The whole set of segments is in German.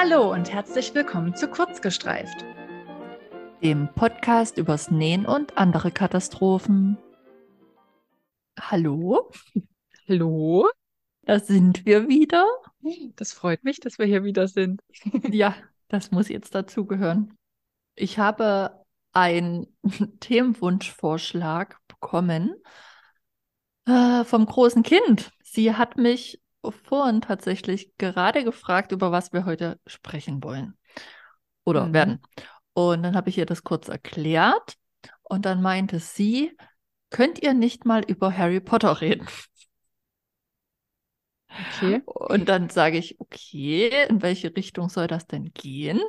Hallo und herzlich willkommen zu Kurzgestreift, dem Podcast übers Nähen und andere Katastrophen. Hallo? Hallo? Da sind wir wieder. Das freut mich, dass wir hier wieder sind. ja, das muss jetzt dazugehören. Ich habe einen Themenwunschvorschlag bekommen äh, vom großen Kind. Sie hat mich vorhin tatsächlich gerade gefragt, über was wir heute sprechen wollen oder mhm. werden. Und dann habe ich ihr das kurz erklärt und dann meinte sie, könnt ihr nicht mal über Harry Potter reden? Okay. Und dann sage ich, okay, in welche Richtung soll das denn gehen?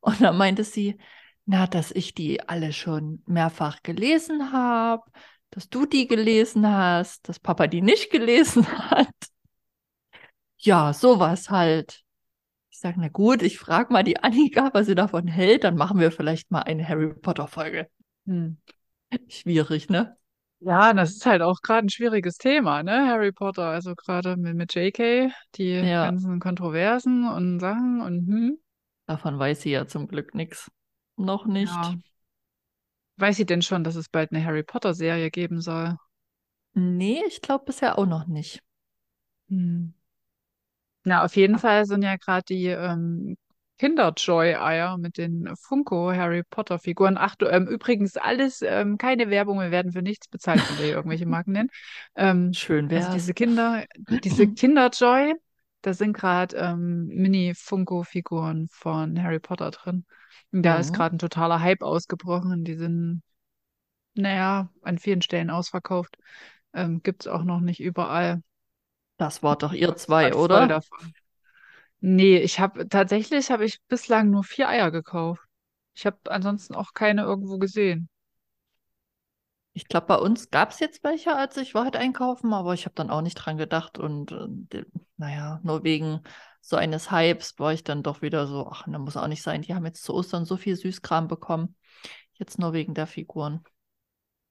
Und dann meinte sie, na, dass ich die alle schon mehrfach gelesen habe, dass du die gelesen hast, dass Papa die nicht gelesen hat. Ja, sowas halt. Ich sage, na gut, ich frage mal die Annika, was sie davon hält, dann machen wir vielleicht mal eine Harry Potter-Folge. Hm. Schwierig, ne? Ja, das ist halt auch gerade ein schwieriges Thema, ne? Harry Potter, also gerade mit, mit JK, die ja. ganzen Kontroversen und Sachen und hm. Davon weiß sie ja zum Glück nichts. Noch nicht. Ja. Weiß sie denn schon, dass es bald eine Harry Potter-Serie geben soll? Nee, ich glaube bisher auch noch nicht. Hm. Na, auf jeden Fall sind ja gerade die ähm, Kinder-Joy-Eier mit den Funko Harry Potter-Figuren. Ach du, ähm, übrigens alles, ähm, keine Werbung, wir werden für nichts bezahlt, wenn wir irgendwelche Marken nennen. Ähm, Schön wäre Also diese Kinder, diese Kinder-Joy, da sind gerade ähm, Mini-Funko-Figuren von Harry Potter drin. Da ist gerade ein totaler Hype ausgebrochen. Die sind, naja, an vielen Stellen ausverkauft. Ähm, Gibt es auch noch nicht überall. Das war doch ihr zwei, oder? Nee, ich habe tatsächlich habe ich bislang nur vier Eier gekauft. Ich habe ansonsten auch keine irgendwo gesehen. Ich glaube, bei uns gab es jetzt welche, als ich war halt einkaufen, aber ich habe dann auch nicht dran gedacht und äh, naja, nur wegen so eines Hypes war ich dann doch wieder so, ach, da muss auch nicht sein. Die haben jetzt zu Ostern so viel Süßkram bekommen. Jetzt nur wegen der Figuren.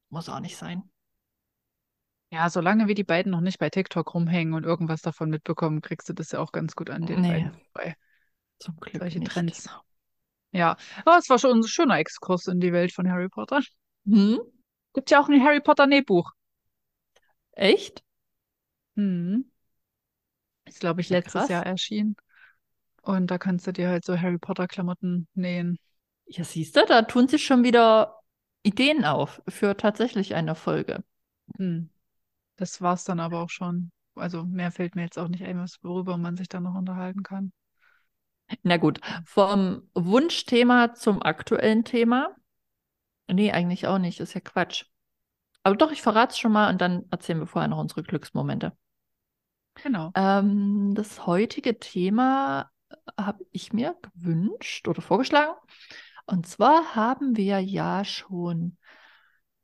Muss auch nicht sein. Ja, solange wir die beiden noch nicht bei TikTok rumhängen und irgendwas davon mitbekommen, kriegst du das ja auch ganz gut an den nee, beiden vorbei. Zum Glück Solche nicht. Trends. Ja, aber es war schon ein schöner Exkurs in die Welt von Harry Potter. Hm? Gibt ja auch ein Harry Potter Nähbuch. Echt? Hm. Ist, glaube ich, letztes krass. Jahr erschienen. Und da kannst du dir halt so Harry Potter Klamotten nähen. Ja, siehst du, da tun sich schon wieder Ideen auf für tatsächlich eine Folge. Hm. Das war es dann aber auch schon. Also mehr fällt mir jetzt auch nicht ein, worüber man sich dann noch unterhalten kann. Na gut, vom Wunschthema zum aktuellen Thema. Nee, eigentlich auch nicht, ist ja Quatsch. Aber doch, ich verrate es schon mal und dann erzählen wir vorher noch unsere Glücksmomente. Genau. Ähm, das heutige Thema habe ich mir gewünscht oder vorgeschlagen. Und zwar haben wir ja schon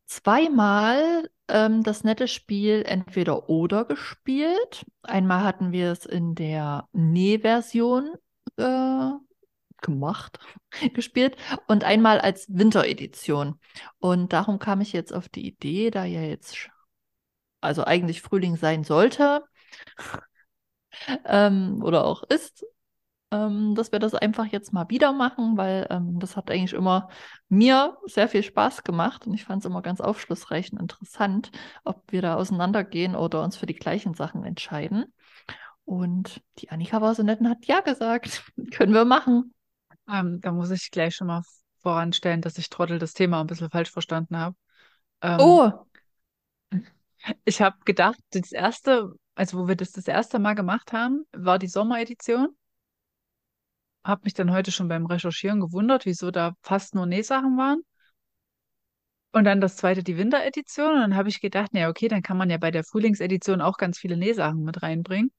zweimal ähm, das nette Spiel entweder oder gespielt. Einmal hatten wir es in der Nähversion äh, gemacht, gespielt und einmal als Winteredition. Und darum kam ich jetzt auf die Idee, da ja jetzt also eigentlich Frühling sein sollte ähm, oder auch ist, ähm, dass wir das einfach jetzt mal wieder machen, weil ähm, das hat eigentlich immer mir sehr viel Spaß gemacht und ich fand es immer ganz aufschlussreich und interessant, ob wir da auseinandergehen oder uns für die gleichen Sachen entscheiden. Und die Annika war so nett und hat ja gesagt, können wir machen. Ähm, da muss ich gleich schon mal voranstellen, dass ich Trottel das Thema ein bisschen falsch verstanden habe. Ähm, oh! Ich habe gedacht, das erste, also wo wir das das erste Mal gemacht haben, war die Sommeredition habe mich dann heute schon beim Recherchieren gewundert, wieso da fast nur Nähsachen waren. Und dann das zweite, die Winteredition. Und dann habe ich gedacht, naja, okay, dann kann man ja bei der Frühlingsedition auch ganz viele Nähsachen mit reinbringen.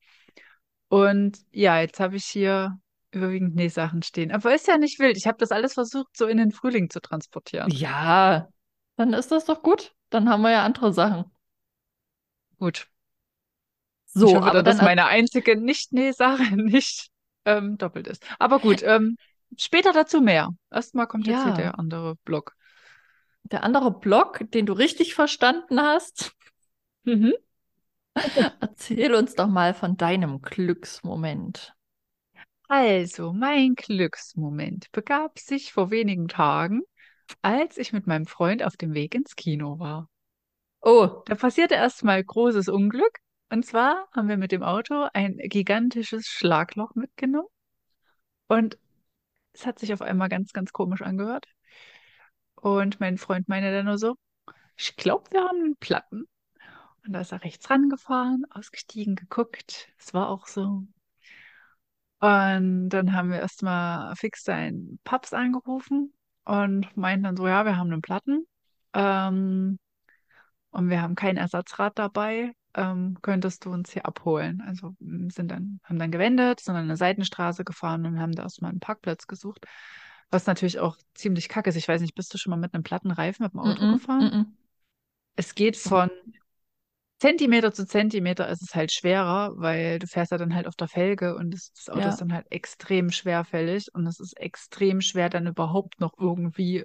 Und ja, jetzt habe ich hier überwiegend Nähsachen stehen. Aber ist ja nicht wild. Ich habe das alles versucht, so in den Frühling zu transportieren. Ja, dann ist das doch gut. Dann haben wir ja andere Sachen. Gut. So, ich hoffe, aber dann, dass meine einzige Nicht-Nähsache nicht ähm, doppelt ist. Aber gut, ähm, später dazu mehr. Erstmal kommt jetzt hier der andere Block. Der andere Block, den du richtig verstanden hast. Mhm. Erzähl uns doch mal von deinem Glücksmoment. Also, mein Glücksmoment begab sich vor wenigen Tagen, als ich mit meinem Freund auf dem Weg ins Kino war. Oh, Da passierte erstmal großes Unglück. Und zwar haben wir mit dem Auto ein gigantisches Schlagloch mitgenommen. Und es hat sich auf einmal ganz, ganz komisch angehört. Und mein Freund meinte dann nur so, ich glaube, wir haben einen Platten. Und da ist er rechts rangefahren, ausgestiegen, geguckt. Es war auch so. Und dann haben wir erstmal fix seinen Paps angerufen und meinten dann so, ja, wir haben einen Platten. Ähm, und wir haben kein Ersatzrad dabei. Ähm, könntest du uns hier abholen? Also sind dann, haben dann gewendet, sind an eine Seitenstraße gefahren und haben da erstmal einen Parkplatz gesucht. Was natürlich auch ziemlich kacke ist. Ich weiß nicht, bist du schon mal mit einem platten Reifen mit dem Auto mm -mm, gefahren? mm Es geht von Zentimeter zu Zentimeter ist es halt schwerer, weil du fährst ja dann halt auf der Felge und das, das Auto ist ja. dann halt extrem schwerfällig und es ist extrem schwer, dann überhaupt noch irgendwie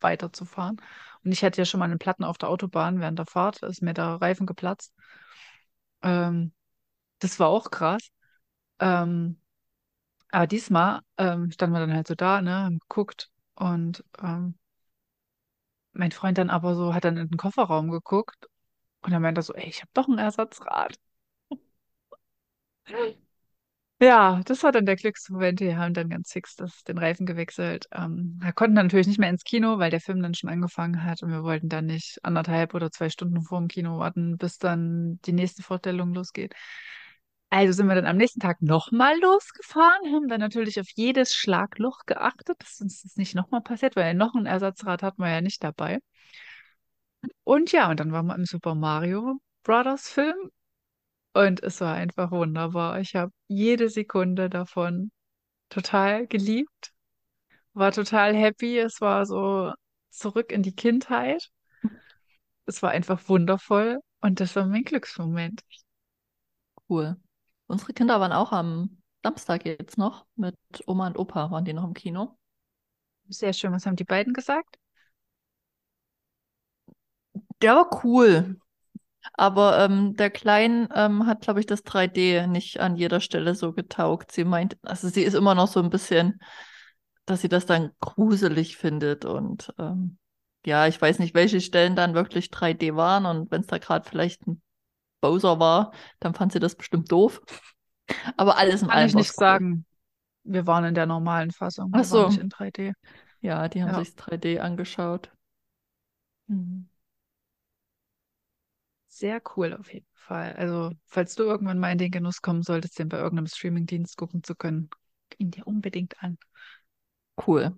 weiterzufahren. Und ich hatte ja schon mal einen Platten auf der Autobahn während der Fahrt, da ist mir der Reifen geplatzt. Ähm, das war auch krass. Ähm, aber diesmal ähm, standen wir dann halt so da, ne, haben geguckt und ähm, mein Freund dann aber so hat dann in den Kofferraum geguckt und er meinte so, ey, ich habe doch ein Ersatzrad. Ja, das war dann der Glücksmoment. Wir haben dann ganz fix das, den Reifen gewechselt. Ähm, wir konnten dann natürlich nicht mehr ins Kino, weil der Film dann schon angefangen hat und wir wollten dann nicht anderthalb oder zwei Stunden vor dem Kino warten, bis dann die nächste Vorstellung losgeht. Also sind wir dann am nächsten Tag nochmal losgefahren, haben dann natürlich auf jedes Schlagloch geachtet, dass uns das nicht nochmal passiert, weil noch ein Ersatzrad hatten wir ja nicht dabei. Und ja, und dann waren wir im Super Mario Brothers Film und es war einfach wunderbar. Ich habe jede Sekunde davon total geliebt, war total happy. Es war so zurück in die Kindheit. Es war einfach wundervoll und das war mein Glücksmoment. Cool. Unsere Kinder waren auch am Samstag jetzt noch mit Oma und Opa, waren die noch im Kino. Sehr schön. Was haben die beiden gesagt? Der war cool. Aber ähm, der Klein ähm, hat, glaube ich, das 3D nicht an jeder Stelle so getaugt. Sie meint, also sie ist immer noch so ein bisschen, dass sie das dann gruselig findet. Und ähm, ja, ich weiß nicht, welche Stellen dann wirklich 3D waren. Und wenn es da gerade vielleicht ein Bowser war, dann fand sie das bestimmt doof. Aber alles in Kann allem ich nicht cool. sagen. Wir waren in der normalen Fassung. Ach Wir nicht so. in 3D. Ja, die haben Ja. sich 3D angeschaut. Mhm. Sehr cool auf jeden Fall. Also, falls du irgendwann mal in den Genuss kommen solltest, den bei irgendeinem Streamingdienst gucken zu können, ihn dir unbedingt an. Cool.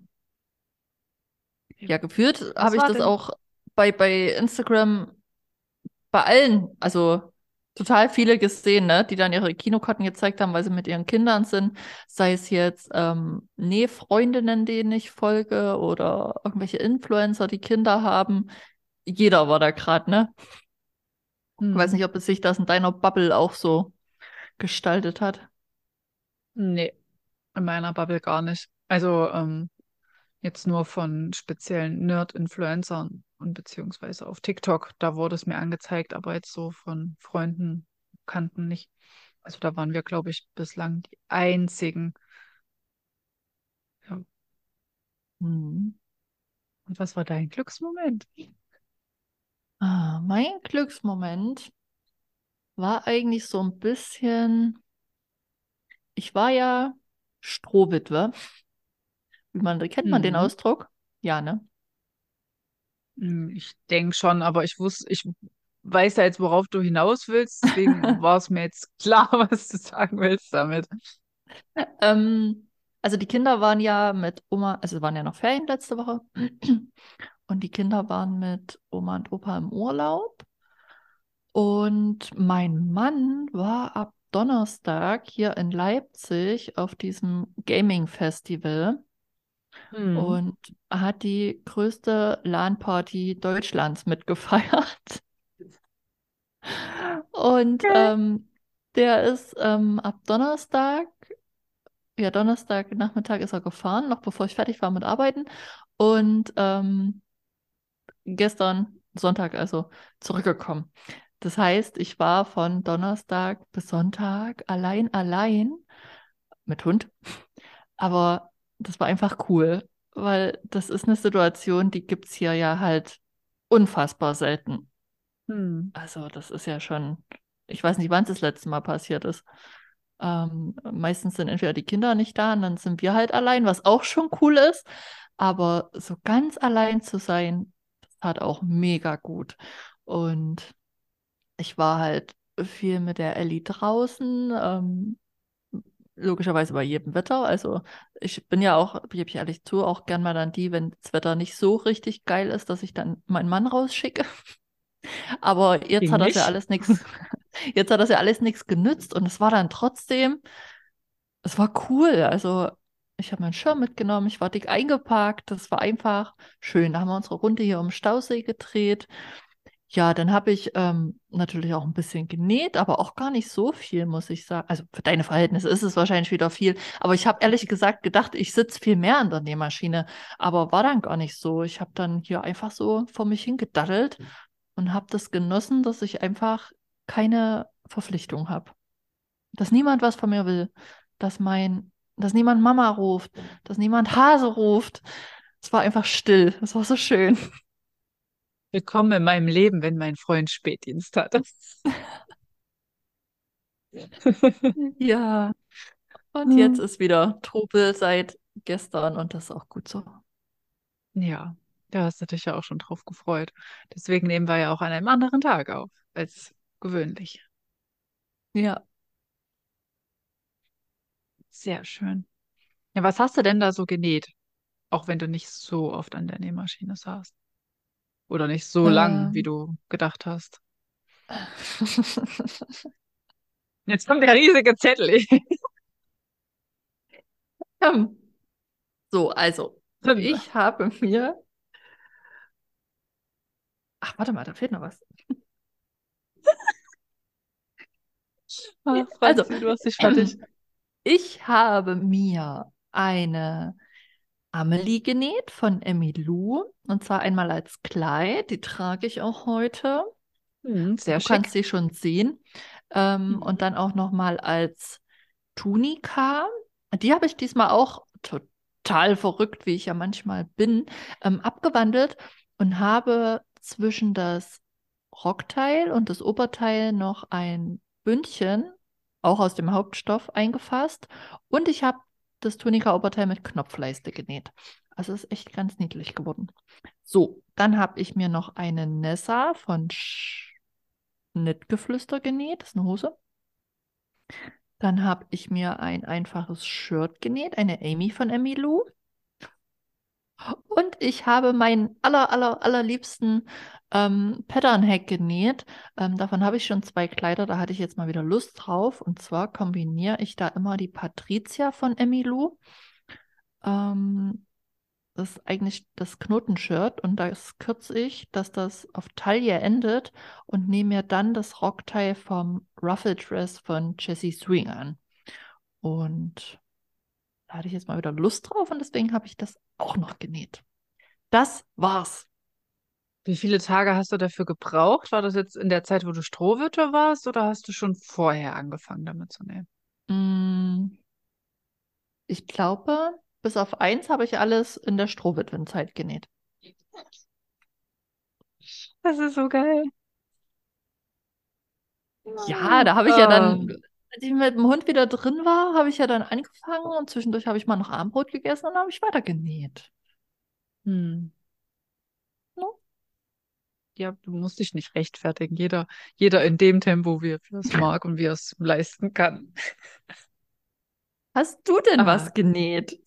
Ja, geführt habe ich das denn? auch bei, bei Instagram bei allen, also total viele gesehen, ne, die dann ihre Kinokarten gezeigt haben, weil sie mit ihren Kindern sind. Sei es jetzt ähm, Nähfreundinnen, denen ich folge, oder irgendwelche Influencer, die Kinder haben. Jeder war da gerade, ne? Ich weiß Hm. nicht, ob es sich das in deiner Bubble auch so gestaltet hat. Nee, in meiner Bubble gar nicht. Also, ähm, jetzt nur von speziellen Nerd-Influencern und beziehungsweise auf TikTok, da wurde es mir angezeigt, aber jetzt so von Freunden, Bekannten nicht. Also da waren wir, glaube ich, bislang die einzigen. Ja. Hm. Und was war dein Glücksmoment? Ah, mein Glücksmoment war eigentlich so ein bisschen, ich war ja Strohwitwe. Wie man, kennt man den Mhm. Ausdruck? Ja, ne? Hm, Ich denke schon, aber ich wusste, ich weiß ja jetzt, worauf du hinaus willst, deswegen war es mir jetzt klar, was du sagen willst damit. Ähm, also die Kinder waren ja mit Oma, also waren ja noch Ferien letzte Woche. Und die Kinder waren mit Oma und Opa im Urlaub. Und mein Mann war ab Donnerstag hier in Leipzig auf diesem Gaming-Festival Hm. und hat die größte LAN-Party Deutschlands mitgefeiert. Und ähm, der ist ähm, ab Donnerstag, ja, Donnerstag Nachmittag ist er gefahren, noch bevor ich fertig war mit Arbeiten. Und ähm, gestern, Sonntag also, zurückgekommen. Das heißt, ich war von Donnerstag bis Sonntag allein, allein mit Hund. Aber das war einfach cool, weil das ist eine Situation, die gibt es hier ja halt unfassbar selten. Hm. Also das ist ja schon, ich weiß nicht, wann es das letzte Mal passiert ist. Ähm, meistens sind entweder die Kinder nicht da und dann sind wir halt allein, was auch schon cool ist. Aber so ganz allein zu sein, tat auch mega gut. Und ich war halt viel mit der Ellie draußen, ähm, logischerweise bei jedem Wetter. Also ich bin ja auch, gebe ich ehrlich zu, auch gern mal dann die, wenn das Wetter nicht so richtig geil ist, dass ich dann meinen Mann rausschicke. Aber jetzt Ging hat das ja alles nichts, jetzt hat das ja alles nichts genützt und es war dann trotzdem, es war cool. Also ich habe meinen Schirm mitgenommen, ich war dick eingepackt, das war einfach schön. Da haben wir unsere Runde hier um Stausee gedreht. Ja, dann habe ich ähm, natürlich auch ein bisschen genäht, aber auch gar nicht so viel, muss ich sagen. Also für deine Verhältnisse ist es wahrscheinlich wieder viel. Aber ich habe ehrlich gesagt gedacht, ich sitze viel mehr an der Nähmaschine. Aber war dann gar nicht so. Ich habe dann hier einfach so vor mich hingedaddelt und habe das genossen, dass ich einfach keine Verpflichtung habe. Dass niemand was von mir will. Dass mein, dass niemand Mama ruft, dass niemand Hase ruft. Es war einfach still. Es war so schön. Willkommen in meinem Leben, wenn mein Freund Spätdienst hat. Ja. Und Hm. jetzt ist wieder Trubel seit gestern und das ist auch gut so. Ja, da hast du dich ja auch schon drauf gefreut. Deswegen nehmen wir ja auch an einem anderen Tag auf als gewöhnlich. Ja. Sehr schön. Ja, was hast du denn da so genäht? Auch wenn du nicht so oft an der Nähmaschine saßt. Oder nicht so lang, wie Ähm. du gedacht hast. Jetzt kommt der riesige Zettel. Ähm, So, also, ich habe mir. Ach, warte mal, da fehlt noch was. Ah, Also, Franzi, du hast dich fertig. Ich habe mir eine Amelie genäht von Emmy Lou. Und zwar einmal als Kleid. Die trage ich auch heute. Hm, sehr du schick. kannst sie schon sehen. Ähm, Mhm. Und dann auch nochmal als Tunika. Die habe ich diesmal auch total verrückt, wie ich ja manchmal bin, ähm, abgewandelt und habe zwischen das Rockteil und das Oberteil noch ein Bündchen, auch aus dem Hauptstoff, eingefasst. Und ich habe das Tunika-Oberteil mit Knopfleiste genäht. Also ist echt ganz niedlich geworden. So, dann habe ich mir noch eine Nessa von Schnittgeflüster genäht. Das ist eine Hose. Dann habe ich mir ein einfaches Shirt genäht, eine Amy von Emmy Lou. Und ich habe meinen aller, aller, allerliebsten ähm, Pattern-Hack genäht. Ähm, davon habe ich schon zwei Kleider, da hatte ich jetzt mal wieder Lust drauf. Und zwar kombiniere ich da immer die Patricia von Emmy Lou. Ähm, das ist eigentlich das Knotenshirt und das kürze ich, dass das auf Taille endet und nehme mir dann das Rockteil vom Ruffle Dress von Jessie Swing an. Und da hatte ich jetzt mal wieder Lust drauf und deswegen habe ich das auch noch genäht. Das war's. Wie viele Tage hast du dafür gebraucht? War das jetzt in der Zeit, wo du Strohwitwe warst, oder hast du schon vorher angefangen damit zu nähen? Mm, Ich glaube, bis auf eins habe ich alles in der Strohwitwenzeit genäht. Das ist so geil. Ja, da habe ich ja dann, Ähm, als ich mit dem Hund wieder drin war, habe ich ja dann angefangen und zwischendurch habe ich mal noch Armbrot gegessen und dann habe ich weiter genäht. hm. No? Ja, du musst dich nicht rechtfertigen. Jeder, jeder in dem Tempo, wie er es mag und wie er es leisten kann. Hast du denn Ah. was genäht?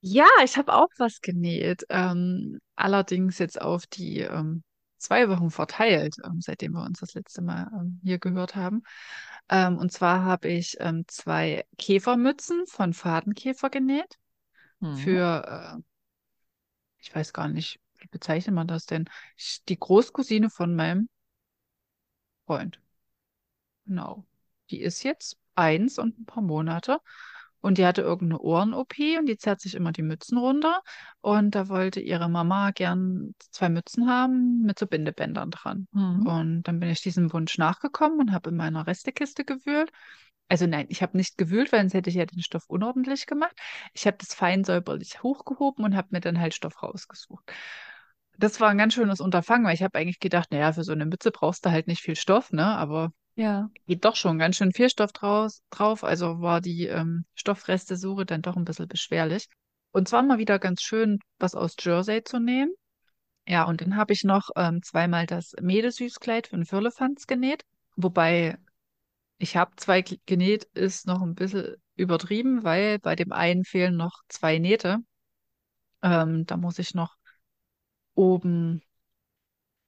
Ja, ich habe auch was genäht. Ähm, allerdings jetzt auf die ähm, zwei Wochen verteilt, ähm, seitdem wir uns das letzte Mal ähm, hier gehört haben. Ähm, und zwar habe ich ähm, zwei Käfermützen von Fadenkäfer genäht. Hm. Für, äh, ich weiß gar nicht, wie bezeichnet man das denn? Die Großcousine von meinem Freund. Genau. Die ist jetzt eins und ein paar Monate. Und die hatte irgendeine Ohren-OP und die zerrt sich immer die Mützen runter. Und da wollte ihre Mama gern zwei Mützen haben mit so Bindebändern dran. Hm. Und dann bin ich diesem Wunsch nachgekommen und habe in meiner Restekiste gewühlt. Also nein, ich habe nicht gewühlt, weil sonst hätte ich ja den Stoff unordentlich gemacht. Ich habe das fein säuberlich hochgehoben und habe mir dann halt Stoff rausgesucht. Das war ein ganz schönes Unterfangen, weil ich habe eigentlich gedacht, naja, für so eine Mütze brauchst du halt nicht viel Stoff, ne? Aber Ja. geht doch schon ganz schön viel Stoff draus, drauf. Also war die ähm, Stoffreste-Suche dann doch ein bisschen beschwerlich. Und zwar mal wieder ganz schön, was aus Jersey zu nehmen. Ja, und dann habe ich noch ähm, zweimal das Mädesüßkleid von Firlefanz genäht. Wobei ich habe zwei genäht, ist noch ein bisschen übertrieben, weil bei dem einen fehlen noch zwei Nähte. Ähm, da muss ich noch oben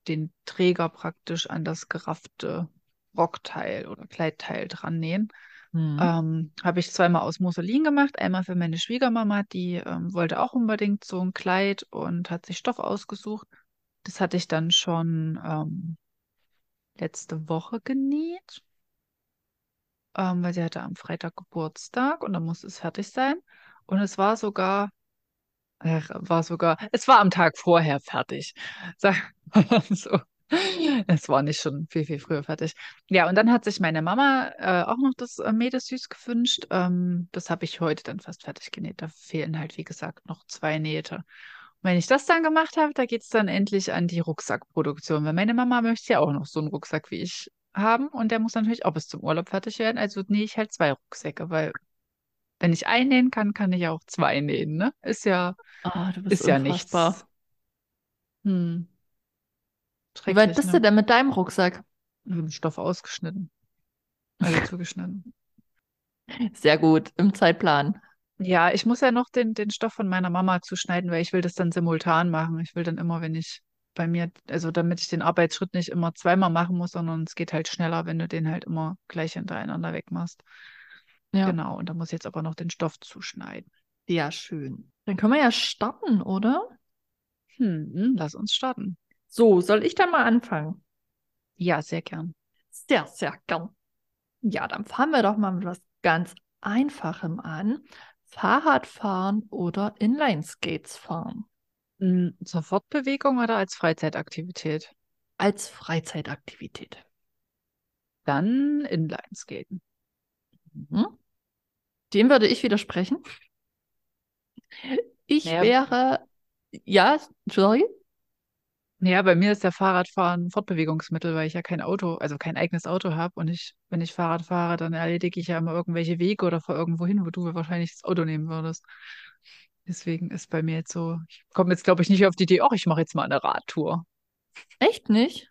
den Träger praktisch an das geraffte Rockteil oder Kleidteil dran nähen. Hm. Ähm, habe ich zweimal aus Musselin gemacht. Einmal für meine Schwiegermama, die ähm, wollte auch unbedingt so ein Kleid und hat sich Stoff ausgesucht. Das hatte ich dann schon ähm, letzte Woche genäht, ähm, weil sie hatte am Freitag Geburtstag und dann musste es fertig sein. Und es war sogar, äh, war sogar, es war am Tag vorher fertig. Sag so. Es war nicht schon viel, viel früher fertig. Ja, und dann hat sich meine Mama äh, auch noch das äh, Mädelsüß gewünscht. Ähm, das habe ich heute dann fast fertig genäht. Da fehlen halt, wie gesagt, noch zwei Nähte. Und wenn ich das dann gemacht habe, da geht es dann endlich an die Rucksackproduktion, weil meine Mama möchte ja auch noch so einen Rucksack wie ich haben und der muss natürlich auch bis zum Urlaub fertig werden. Also nähe ich halt zwei Rucksäcke, weil wenn ich einen nähen kann, kann ich auch zwei nähen, ne? Ist ja, bist ist ja nichts. Hm, Wie weit bist ne? du denn mit deinem Rucksack? Den Stoff ausgeschnitten, also zugeschnitten. Sehr gut, im Zeitplan. Ja, ich muss ja noch den, den Stoff von meiner Mama zuschneiden, weil ich will das dann simultan machen. Ich will dann immer, wenn ich bei mir, also damit ich den Arbeitsschritt nicht immer zweimal machen muss, sondern es geht halt schneller, wenn du den halt immer gleich hintereinander wegmachst. Ja. Genau, und da muss ich jetzt aber noch den Stoff zuschneiden. Ja, schön. Dann können wir ja starten, oder? Hm, lass uns starten. So, soll ich dann mal anfangen? Ja, sehr gern. Sehr, sehr gern. Ja, dann fahren wir doch mal mit was ganz Einfachem an. Fahrradfahren oder Inlineskates fahren. Hm, zur Fortbewegung oder als Freizeitaktivität? Als Freizeitaktivität. Dann Inlineskaten. Mhm. Dem würde ich widersprechen. Ich Naja. wäre, ja, sorry, Ja, bei mir ist der Fahrradfahren ein Fortbewegungsmittel, weil ich ja kein Auto, also kein eigenes Auto habe. Und ich, wenn ich Fahrrad fahre, dann erledige ich ja immer irgendwelche Wege oder fahre irgendwo hin, wo du wahrscheinlich das Auto nehmen würdest. Deswegen ist bei mir jetzt so, ich komme jetzt, glaube ich, nicht auf die Idee, ach, ich mache jetzt mal eine Radtour. echt nicht.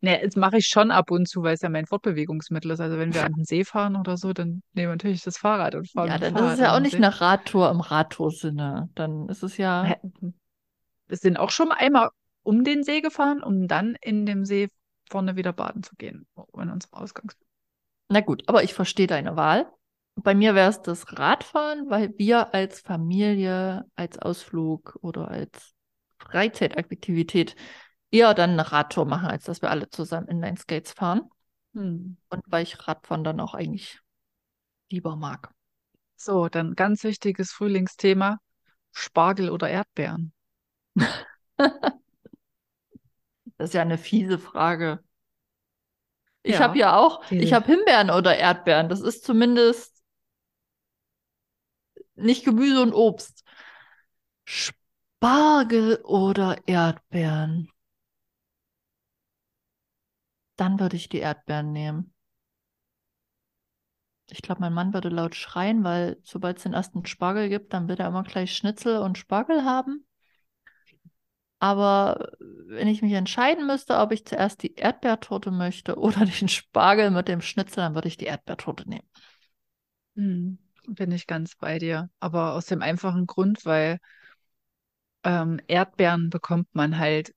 Ne, das mache ich schon ab und zu, weil es ja mein Fortbewegungsmittel ist. Also wenn wir an den See fahren oder so, dann nehmen wir natürlich das Fahrrad und fahren Ja, dann ist es Fahrrad ja auch nicht eine Radtour im Radtour-Sinne. Dann ist es ja? Wir sind auch schon einmal um den See gefahren, um dann in dem See vorne wieder baden zu gehen, in unserem Ausgangs. na gut, aber ich verstehe deine Wahl. Bei mir wäre es das Radfahren, weil wir als Familie, als Ausflug oder als Freizeitaktivität eher dann eine Radtour machen, als dass wir alle zusammen Inline-Skates fahren. Hm. Und weil ich Radfahren dann auch eigentlich lieber mag. So, dann ganz wichtiges Frühlingsthema: Spargel oder Erdbeeren. Das ist ja eine fiese Frage. Ich Ja, habe ja auch, ich diese- habe Himbeeren oder Erdbeeren. Das ist zumindest nicht Gemüse und Obst. Spargel oder Erdbeeren? Dann würde ich die Erdbeeren nehmen. Ich glaube, mein Mann würde laut schreien, weil sobald es den ersten Spargel gibt, dann will er immer gleich Schnitzel und Spargel haben. Aber wenn ich mich entscheiden müsste, ob ich zuerst die Erdbeertorte möchte oder den Spargel mit dem Schnitzel, dann würde ich die Erdbeertorte nehmen. Hm, bin ich ganz bei dir. Aber aus dem einfachen Grund, weil ähm, Erdbeeren bekommt man halt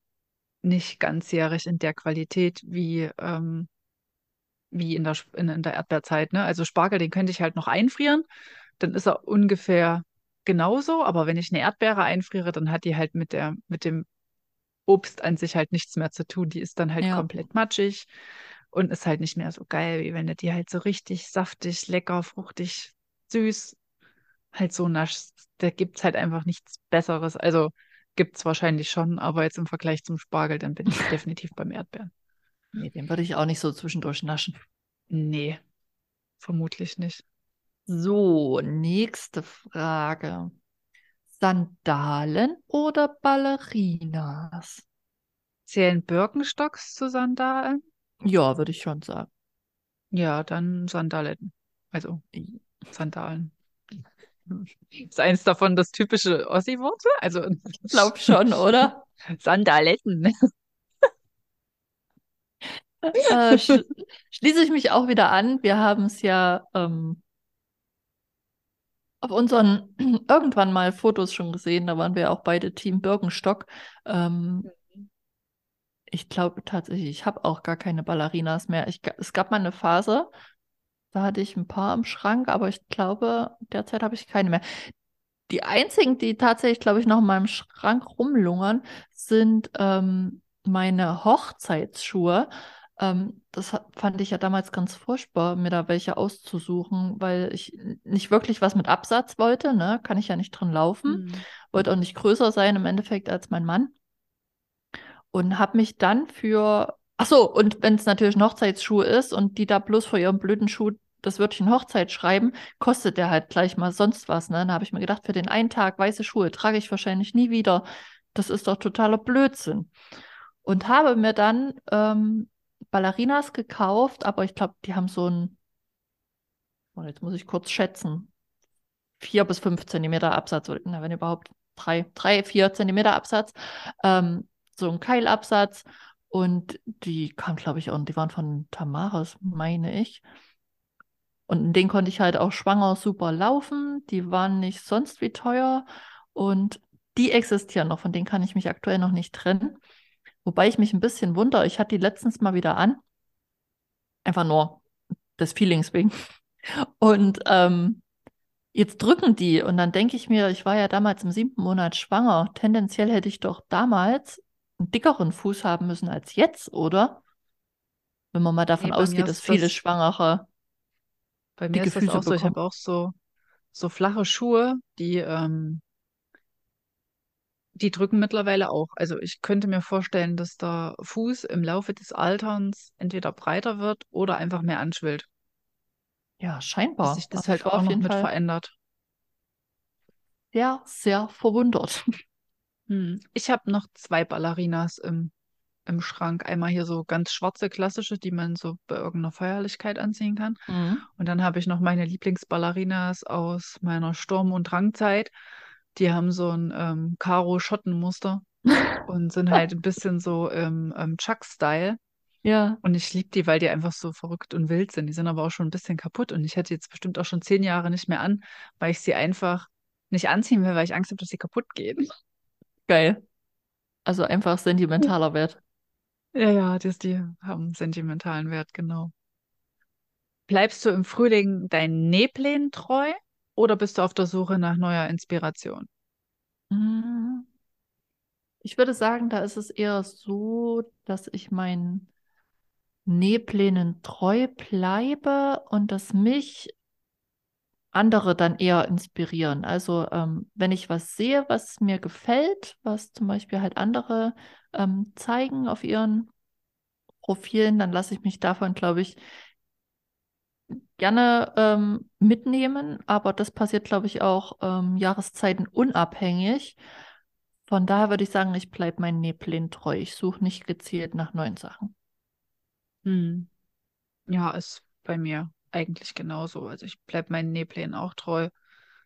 nicht ganzjährig in der Qualität wie, ähm, wie in der, in, in der Erdbeerzeit. Ne? Also Spargel, den könnte ich halt noch einfrieren. Dann ist er ungefähr genauso. Aber wenn ich eine Erdbeere einfriere, dann hat die halt mit der, mit dem Obst an sich halt nichts mehr zu tun. Die ist dann halt Ja. komplett matschig und ist halt nicht mehr so geil, wie wenn du die halt so richtig saftig, lecker, fruchtig, süß halt so naschst. Da gibt's halt einfach nichts Besseres. Also gibt's wahrscheinlich schon, aber jetzt im Vergleich zum Spargel, dann bin ich definitiv beim Erdbeeren. Nee, den würde ich auch nicht so zwischendurch naschen. Nee. vermutlich nicht. So, nächste Frage. Sandalen oder Ballerinas? Zählen Birkenstocks zu Sandalen? Ja, würde ich schon sagen. Ja, dann Sandalen. Also Sandalen. Ist eins davon das typische Ossi-Wort? Also Ich glaube schon, oder? Sandaletten. äh, sch schließe ich mich auch wieder an. Wir haben es ja ähm, auf unseren irgendwann mal Fotos schon gesehen. Da waren wir auch beide Team Birkenstock. Ähm, ich glaube tatsächlich, ich habe auch gar keine Ballerinas mehr. Ich, es gab mal eine Phase, da hatte ich ein paar im Schrank, aber ich glaube, derzeit habe ich keine mehr. Die einzigen, die tatsächlich, glaube ich, noch in meinem Schrank rumlungern, sind ähm, meine Hochzeitsschuhe. Ähm, das fand ich ja damals ganz furchtbar, mir da welche auszusuchen, weil ich nicht wirklich was mit Absatz wollte. Ne? Kann ich ja nicht drin laufen. Hm. Wollte auch nicht größer sein im Endeffekt als mein Mann. Und habe mich dann für. Ach so, und wenn es natürlich ein Hochzeitsschuh ist und die da bloß vor ihrem blöden Schuh das Wörtchen Hochzeit schreiben, kostet der halt gleich mal sonst was. Ne? Dann habe ich mir gedacht, für den einen Tag weiße Schuhe trage ich wahrscheinlich nie wieder. Das ist doch totaler Blödsinn. Und habe mir dann ähm, Ballerinas gekauft, aber ich glaube, die haben so ein, oh, jetzt muss ich kurz schätzen, vier bis fünf Zentimeter Absatz, oder na, wenn überhaupt drei, drei, vier Zentimeter Absatz, ähm, so ein Keilabsatz. Und die kamen, glaube ich, und die waren von Tamaris, meine ich. Und denen konnte ich halt auch schwanger super laufen. Die waren nicht sonst wie teuer. Und die existieren noch, von denen kann ich mich aktuell noch nicht trennen. Wobei ich mich ein bisschen wundere, ich hatte die letztens mal wieder an. Einfach nur des Feelings wegen. Und ähm, jetzt drücken die. Und dann denke ich mir, ich war ja damals im siebten Monat schwanger. Tendenziell hätte ich doch damals einen dickeren Fuß haben müssen als jetzt, oder? Wenn man mal davon Nee, ausgeht, dass viele das- Schwangere Bei mir Dicke ist das Füße auch so. Ich habe bekommen. auch so, so flache Schuhe, die, ähm, die drücken mittlerweile auch. Also ich könnte mir vorstellen, dass der Fuß im Laufe des Alterns entweder breiter wird oder einfach mehr anschwillt. Ja, Dass scheinbar. sich das Also halt auch auf noch mit Fall verändert. sehr, sehr verwundert. Hm. Ich habe noch zwei Ballerinas im, im Schrank. Einmal hier so ganz schwarze klassische, die man so bei irgendeiner Feierlichkeit anziehen kann. Mhm. Und dann habe ich noch meine Lieblingsballerinas aus meiner Sturm- und Drangzeit. Die haben so ein ähm, Karo-Schottenmuster und sind halt ein bisschen so im ähm, Chuck-Style. Ja, Und ich liebe die, weil die einfach so verrückt und wild sind. Die sind aber auch schon ein bisschen kaputt und ich hätte jetzt bestimmt auch schon zehn Jahre nicht mehr an, weil ich sie einfach nicht anziehen will, weil ich Angst habe, dass sie kaputt gehen. geil. Also einfach sentimentaler Wert. Ja, ja, das, die haben sentimentalen Wert, genau. Bleibst du im Frühling deinen Nähplänen treu oder bist du auf der Suche nach neuer Inspiration? Mm. Ich würde sagen, da ist es eher so, dass ich meinen Nähplänen treu bleibe und dass mich andere dann eher inspirieren. Also ähm, wenn ich was sehe, was mir gefällt, was zum Beispiel halt andere ähm, zeigen auf ihren Profilen, dann lasse ich mich davon, glaube ich, gerne ähm, mitnehmen. Aber das passiert, glaube ich, auch ähm, Jahreszeiten unabhängig. Von daher würde ich sagen, ich bleibe meinen Nähplänen treu. Ich suche nicht gezielt nach neuen Sachen. Hm. Ja, ist bei mir eigentlich genauso. Also ich bleibe meinen Nähplänen auch treu.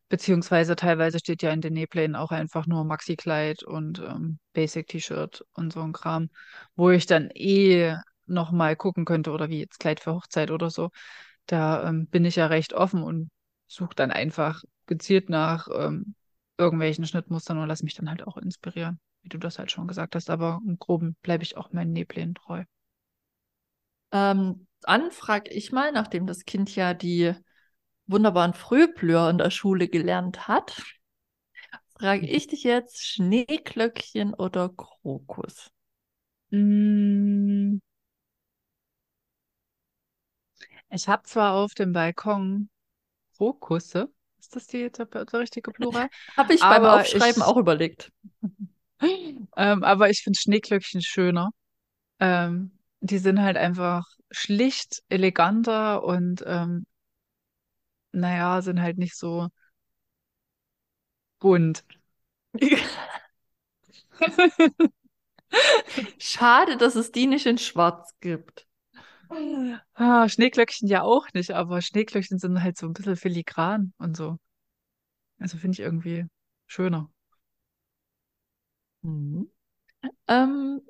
Beziehungsweise teilweise steht ja in den Nähplänen auch einfach nur Maxi-Kleid und ähm, Basic-T-Shirt und so ein Kram, wo ich dann eh nochmal gucken könnte oder wie jetzt Kleid für Hochzeit oder so. Da ähm, bin ich ja recht offen und suche dann einfach gezielt nach ähm, irgendwelchen Schnittmustern und lass mich dann halt auch inspirieren, wie du das halt schon gesagt hast. Aber im Groben bleibe ich auch meinen Nähplänen treu. Ähm, dann frage ich mal, nachdem das Kind ja die wunderbaren Frühblüher in der Schule gelernt hat, frage ich dich jetzt Schneeglöckchen oder Krokus? Mm, Ich habe zwar auf dem Balkon Krokusse, ist das die, der, der richtige Plural? Habe ich beim Aufschreiben ich- auch überlegt. Ähm, aber ich finde Schneeglöckchen schöner. Ähm, die sind halt einfach schlicht, eleganter und ähm, naja, sind halt nicht so bunt. Schade, dass es die nicht in Schwarz gibt. Ah, Schneeglöckchen ja auch nicht, aber Schneeglöckchen sind halt so ein bisschen filigran und so. Also finde ich irgendwie schöner. Mhm. Ähm,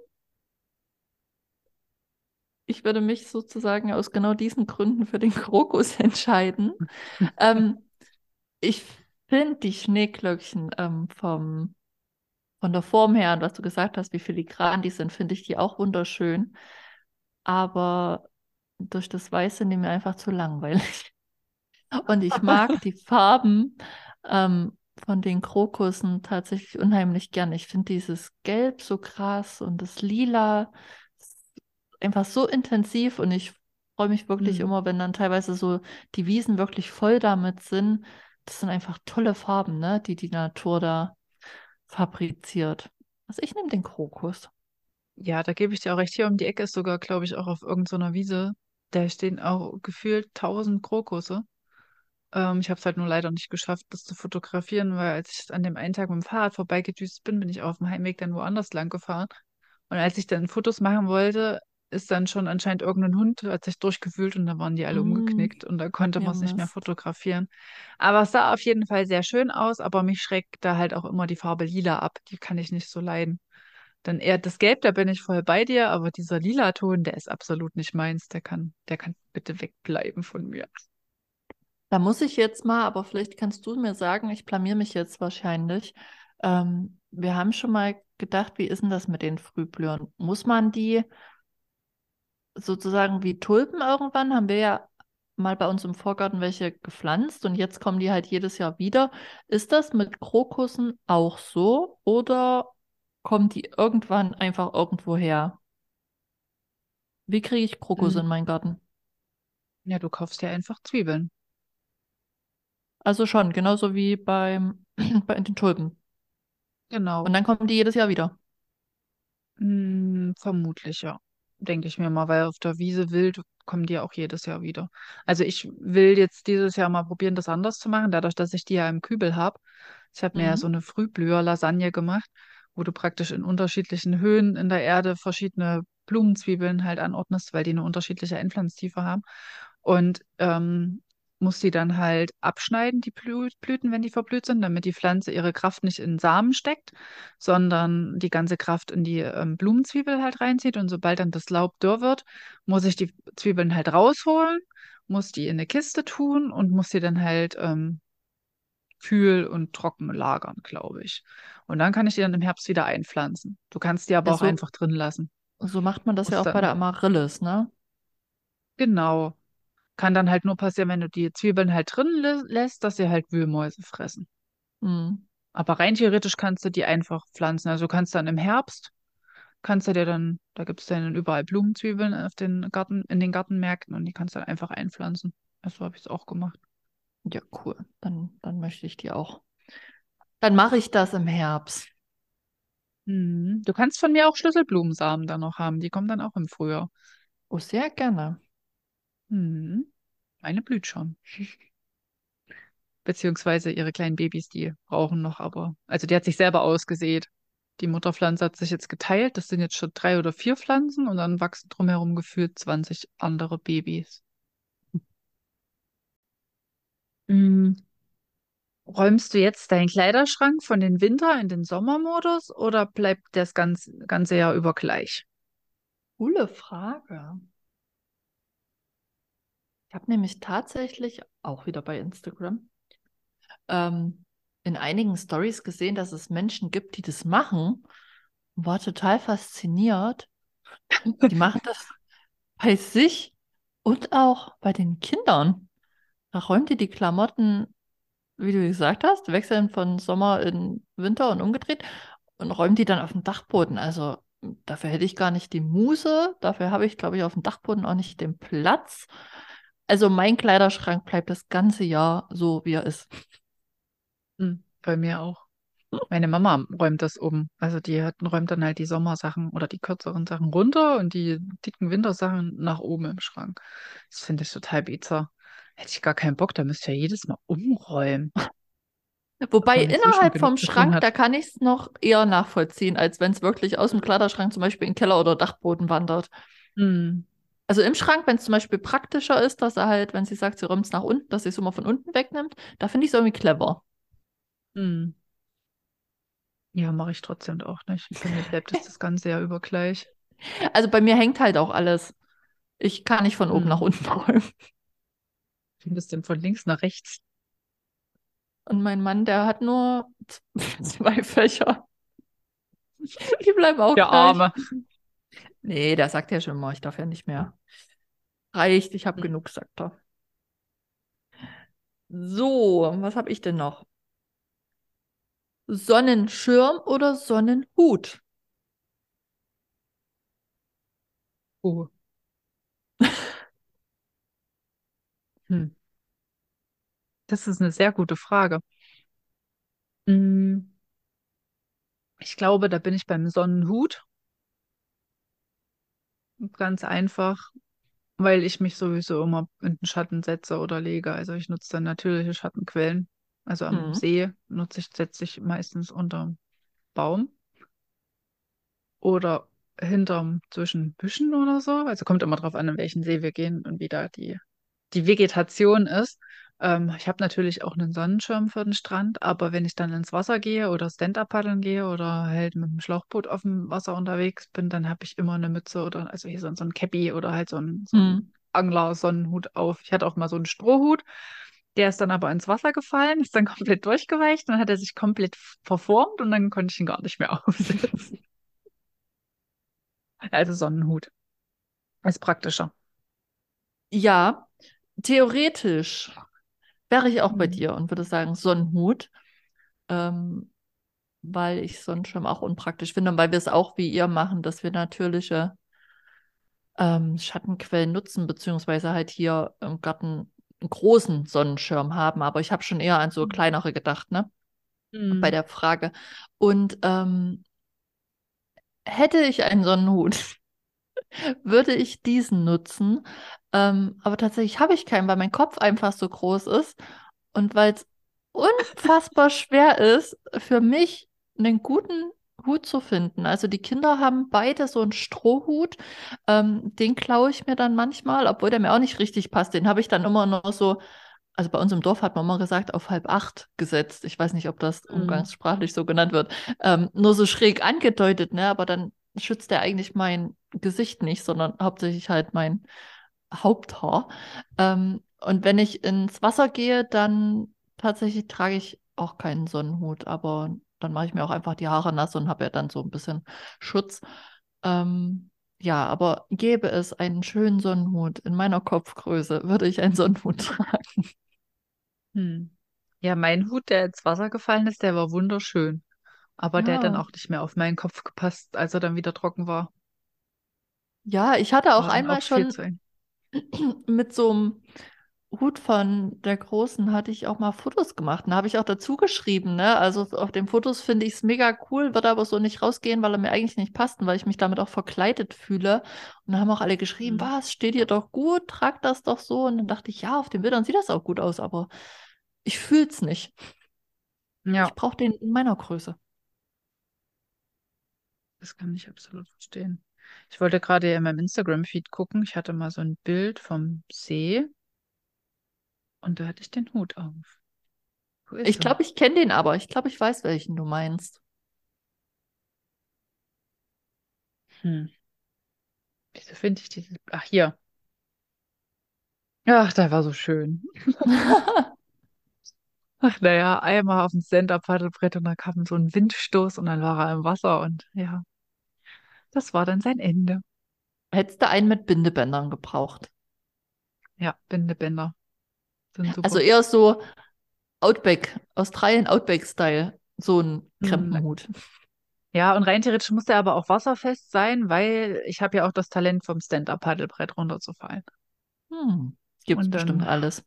ich würde mich sozusagen aus genau diesen Gründen für den Krokus entscheiden. ähm, ich finde die Schneeglöckchen ähm, vom, von der Form her und was du gesagt hast, wie filigran die sind, finde ich die auch wunderschön. Aber durch das Weiße die mir einfach zu langweilig. Und ich mag die Farben ähm, von den Krokussen tatsächlich unheimlich gern. Ich finde dieses Gelb so krass und das Lila einfach so intensiv und ich freue mich wirklich Mhm. immer, wenn dann teilweise so die Wiesen wirklich voll damit sind. Das sind einfach tolle Farben, ne, die die Natur da fabriziert. Also ich nehme den Krokus. Ja, da gebe ich dir auch recht. Hier um die Ecke ist sogar, glaube ich, auch auf irgendeiner Wiese. Da stehen auch gefühlt tausend Krokusse. Ähm, ich habe es halt nur leider nicht geschafft, das zu fotografieren, weil als ich an dem einen Tag mit dem Fahrrad vorbeigedüst bin, bin ich auf dem Heimweg dann woanders lang gefahren. Und als ich dann Fotos machen wollte, ist dann schon anscheinend irgendein Hund, hat sich durchgewühlt und da waren die alle Mm, umgeknickt und da konnte man ja, es nicht mehr fotografieren. Aber es sah auf jeden Fall sehr schön aus, aber mich schreckt da halt auch immer die Farbe lila ab. Die kann ich nicht so leiden. Dann eher das Gelb, da bin ich voll bei dir, aber dieser lila Ton, der ist absolut nicht meins. Der kann, der kann bitte wegbleiben von mir. Da muss ich jetzt mal, aber vielleicht kannst du mir sagen, ich blamier mich jetzt wahrscheinlich. Ähm, wir haben schon mal gedacht, wie ist denn das mit den Frühblühern? Muss man die sozusagen wie Tulpen irgendwann, haben wir ja mal bei uns im Vorgarten welche gepflanzt und jetzt kommen die halt jedes Jahr wieder. Ist das mit Krokussen auch so oder kommen die irgendwann einfach irgendwo her? Wie kriege ich Krokusse in Mhm. meinen Garten? Ja, du kaufst ja einfach Zwiebeln. Also schon, genauso wie beim, bei den Tulpen. Und Genau. dann kommen die jedes Jahr wieder. Hm, vermutlich, ja. Denke ich mir mal, weil auf der Wiese wild kommen die auch jedes Jahr wieder. Also ich will jetzt dieses Jahr mal probieren, das anders zu machen, dadurch, dass ich die ja im Kübel habe. Ich habe mir ja so Mhm. eine Frühblüher-Lasagne gemacht, wo du praktisch in unterschiedlichen Höhen in der Erde verschiedene Blumenzwiebeln halt anordnest, weil die eine unterschiedliche Einpflanztiefe haben. Und ähm, muss die dann halt abschneiden, die Blü Blüten, wenn die verblüht sind, damit die Pflanze ihre Kraft nicht in Samen steckt sondern die ganze Kraft in die ähm, Blumenzwiebel halt reinzieht. Und sobald dann das Laub dürr wird, muss ich die Zwiebeln halt rausholen, muss die in eine Kiste tun und muss sie dann halt ähm, kühl und trocken lagern, glaube ich. Und dann kann ich die dann im Herbst wieder einpflanzen. Du kannst die aber Ja, auch so, einfach drin lassen. so macht man das ja Muss auch bei der Amaryllis, ne? genau. Kann dann halt nur passieren, wenn du die Zwiebeln halt drin lä lässt, dass sie halt Wühlmäuse fressen. Mhm. Aber rein theoretisch kannst du die einfach pflanzen. Also du kannst dann im Herbst kannst du dir dann, da gibt es dann überall Blumenzwiebeln auf den Garten, in den Gartenmärkten und die kannst du dann einfach einpflanzen. Also habe ich es auch gemacht. Ja, cool. Dann, dann möchte ich die auch. Dann mache ich das im Herbst. Mhm. Du kannst von mir auch Schlüsselblumensamen dann noch haben. Die kommen dann auch im Frühjahr. Oh, sehr gerne. Mhm. Eine blüht schon. Beziehungsweise ihre kleinen Babys, die brauchen noch aber. Also die hat sich selber ausgesät. Die Mutterpflanze hat sich jetzt geteilt. Das sind jetzt schon drei oder vier Pflanzen und dann wachsen drumherum gefühlt 20 andere Babys. Mhm. Räumst du jetzt deinen Kleiderschrank von den Winter- in den Sommermodus oder bleibt das ganz, ganze Jahr über gleich? Coole Frage. Ich habe nämlich tatsächlich auch wieder bei Instagram ähm, in einigen Stories gesehen, dass es Menschen gibt, die das machen und war total fasziniert. Die machen das bei sich und auch bei den Kindern. Räumt ihr die Klamotten, wie du gesagt hast, wechseln von Sommer in Winter und umgedreht und räumt die dann auf den Dachboden. Also dafür hätte ich gar nicht die Muße, dafür habe ich, glaube ich, auf dem Dachboden auch nicht den Platz. Also mein Kleiderschrank bleibt das ganze Jahr so, wie er ist. Hm, bei mir auch. Meine Mama räumt das um. Also die hat, räumt dann halt die Sommersachen oder die kürzeren Sachen runter und die dicken Wintersachen nach oben im Schrank. Das finde ich total bizarr. Hätte ich gar keinen Bock, da müsst ihr ja jedes Mal umräumen. Wobei innerhalb vom Schrank, da kann ich es noch eher nachvollziehen, als wenn es wirklich aus dem Kleiderschrank zum Beispiel in den Keller oder Dachboden wandert. Hm. Also im Schrank, wenn es zum Beispiel praktischer ist, dass er halt, wenn sie sagt, sie räumt es nach unten, dass sie es immer von unten wegnimmt, da finde ich es irgendwie clever. Hm. Ja, mache ich trotzdem auch nicht. Bei mir bleibt es das ganze Jahr über gleich. Also bei mir hängt halt auch alles. Ich kann nicht von oben Hm. nach unten räumen. Ein bisschen von links nach rechts. Und mein Mann, der hat nur zwei Fächer. Die bleiben auch Der gleich. Arme. Nee, der sagt ja schon mal, ich darf ja nicht mehr. Reicht, ich habe Hm. genug, sagt er. So, was habe ich denn noch? Sonnenschirm oder Sonnenhut? Oh. Hm. Das ist eine sehr gute Frage. Hm. Ich glaube, da bin ich beim Sonnenhut. Ganz einfach, weil ich mich sowieso immer in den Schatten setze oder lege. Also ich nutze dann natürliche Schattenquellen. Also am Hm. See nutze ich, setze ich meistens unterm Baum oder hinterm zwischen Büschen oder so. Also kommt immer drauf an, in welchen See wir gehen und wie da die, die Vegetation ist. Ähm, ich habe natürlich auch einen Sonnenschirm für den Strand, aber wenn ich dann ins Wasser gehe oder Stand-up paddeln gehe oder halt mit dem Schlauchboot auf dem Wasser unterwegs bin, dann habe ich immer eine Mütze oder also hier so, so ein Cappy oder halt so ein, so ein Hm. Angler-Sonnenhut auf. Ich hatte auch mal so einen Strohhut. Der ist dann aber ins Wasser gefallen, ist dann komplett durchgeweicht, dann hat er sich komplett verformt und dann konnte ich ihn gar nicht mehr aufsetzen. Also Sonnenhut. Ist praktischer. Ja, theoretisch wäre ich auch bei Mhm. dir und würde sagen Sonnenhut, ähm, weil ich Sonnenschirm auch unpraktisch finde und weil wir es auch wie ihr machen, dass wir natürliche ähm, Schattenquellen nutzen, beziehungsweise halt hier im Garten einen großen Sonnenschirm haben. Aber ich habe schon eher an so kleinere gedacht, ne? bei Mhm. der Frage. Und ähm, hätte ich einen Sonnenhut, würde ich diesen nutzen. Ähm, aber tatsächlich habe ich keinen, weil mein Kopf einfach so groß ist und weil es unfassbar schwer ist, für mich einen guten Hut zu finden. Also die Kinder haben beide so einen Strohhut. Ähm, den klaue ich mir dann manchmal, obwohl der mir auch nicht richtig passt. Den habe ich dann immer noch so, also bei uns im Dorf hat man mal gesagt, auf halb acht gesetzt. Ich weiß nicht, ob das Mhm. umgangssprachlich so genannt wird. Ähm, nur so schräg angedeutet, ne? Aber dann schützt der eigentlich mein Gesicht nicht, sondern hauptsächlich halt mein Haupthaar. Ähm, und wenn ich ins Wasser gehe, dann tatsächlich trage ich auch keinen Sonnenhut, aber dann mache ich mir auch einfach die Haare nass und habe ja dann so ein bisschen Schutz. Ähm, ja, aber gäbe es einen schönen Sonnenhut in meiner Kopfgröße, würde ich einen Sonnenhut tragen. Hm. Ja, mein Hut, der ins Wasser gefallen ist, der war wunderschön. Aber der hat dann Ja. auch nicht mehr auf meinen Kopf gepasst, als er dann wieder trocken war. Ja, ich hatte auch War einmal auch schon. mit so einem Hut von der Großen hatte ich auch mal Fotos gemacht. Da habe ich auch dazu geschrieben, ne? Also auf den Fotos finde ich es mega cool, würde aber so nicht rausgehen, weil er mir eigentlich nicht passt und weil ich mich damit auch verkleidet fühle. Und da haben auch alle geschrieben, Hm. was, steht dir doch gut, trag das doch so. Und dann dachte ich, ja, auf den Bildern sieht das auch gut aus, aber ich fühle es nicht. Ja, Ich brauche den in meiner Größe. das kann ich absolut verstehen. Ich wollte gerade in meinem Instagram-Feed gucken. Ich hatte mal so ein Bild vom See und da hatte ich den Hut auf. Ich glaube, ich kenne den aber. Ich glaube, ich weiß, welchen du meinst. Hm. Wieso finde ich dieses? Ach, hier. Ach, der war so schön. Ach, naja, einmal auf dem Stand-up-Paddelbrett und da kam so ein Windstoß und dann war er im Wasser und ja, das war dann sein Ende. Hättest du einen mit Bindebändern gebraucht? Ja, Bindebänder Also eher so Outback, Australien Outback-Style. So ein Hm. Krempenhut. Ja, und rein theoretisch muss der aber auch wasserfest sein, weil ich habe ja auch das Talent, vom Stand-up-Paddelbrett runterzufallen. Hm. Gibt's Und bestimmt alles.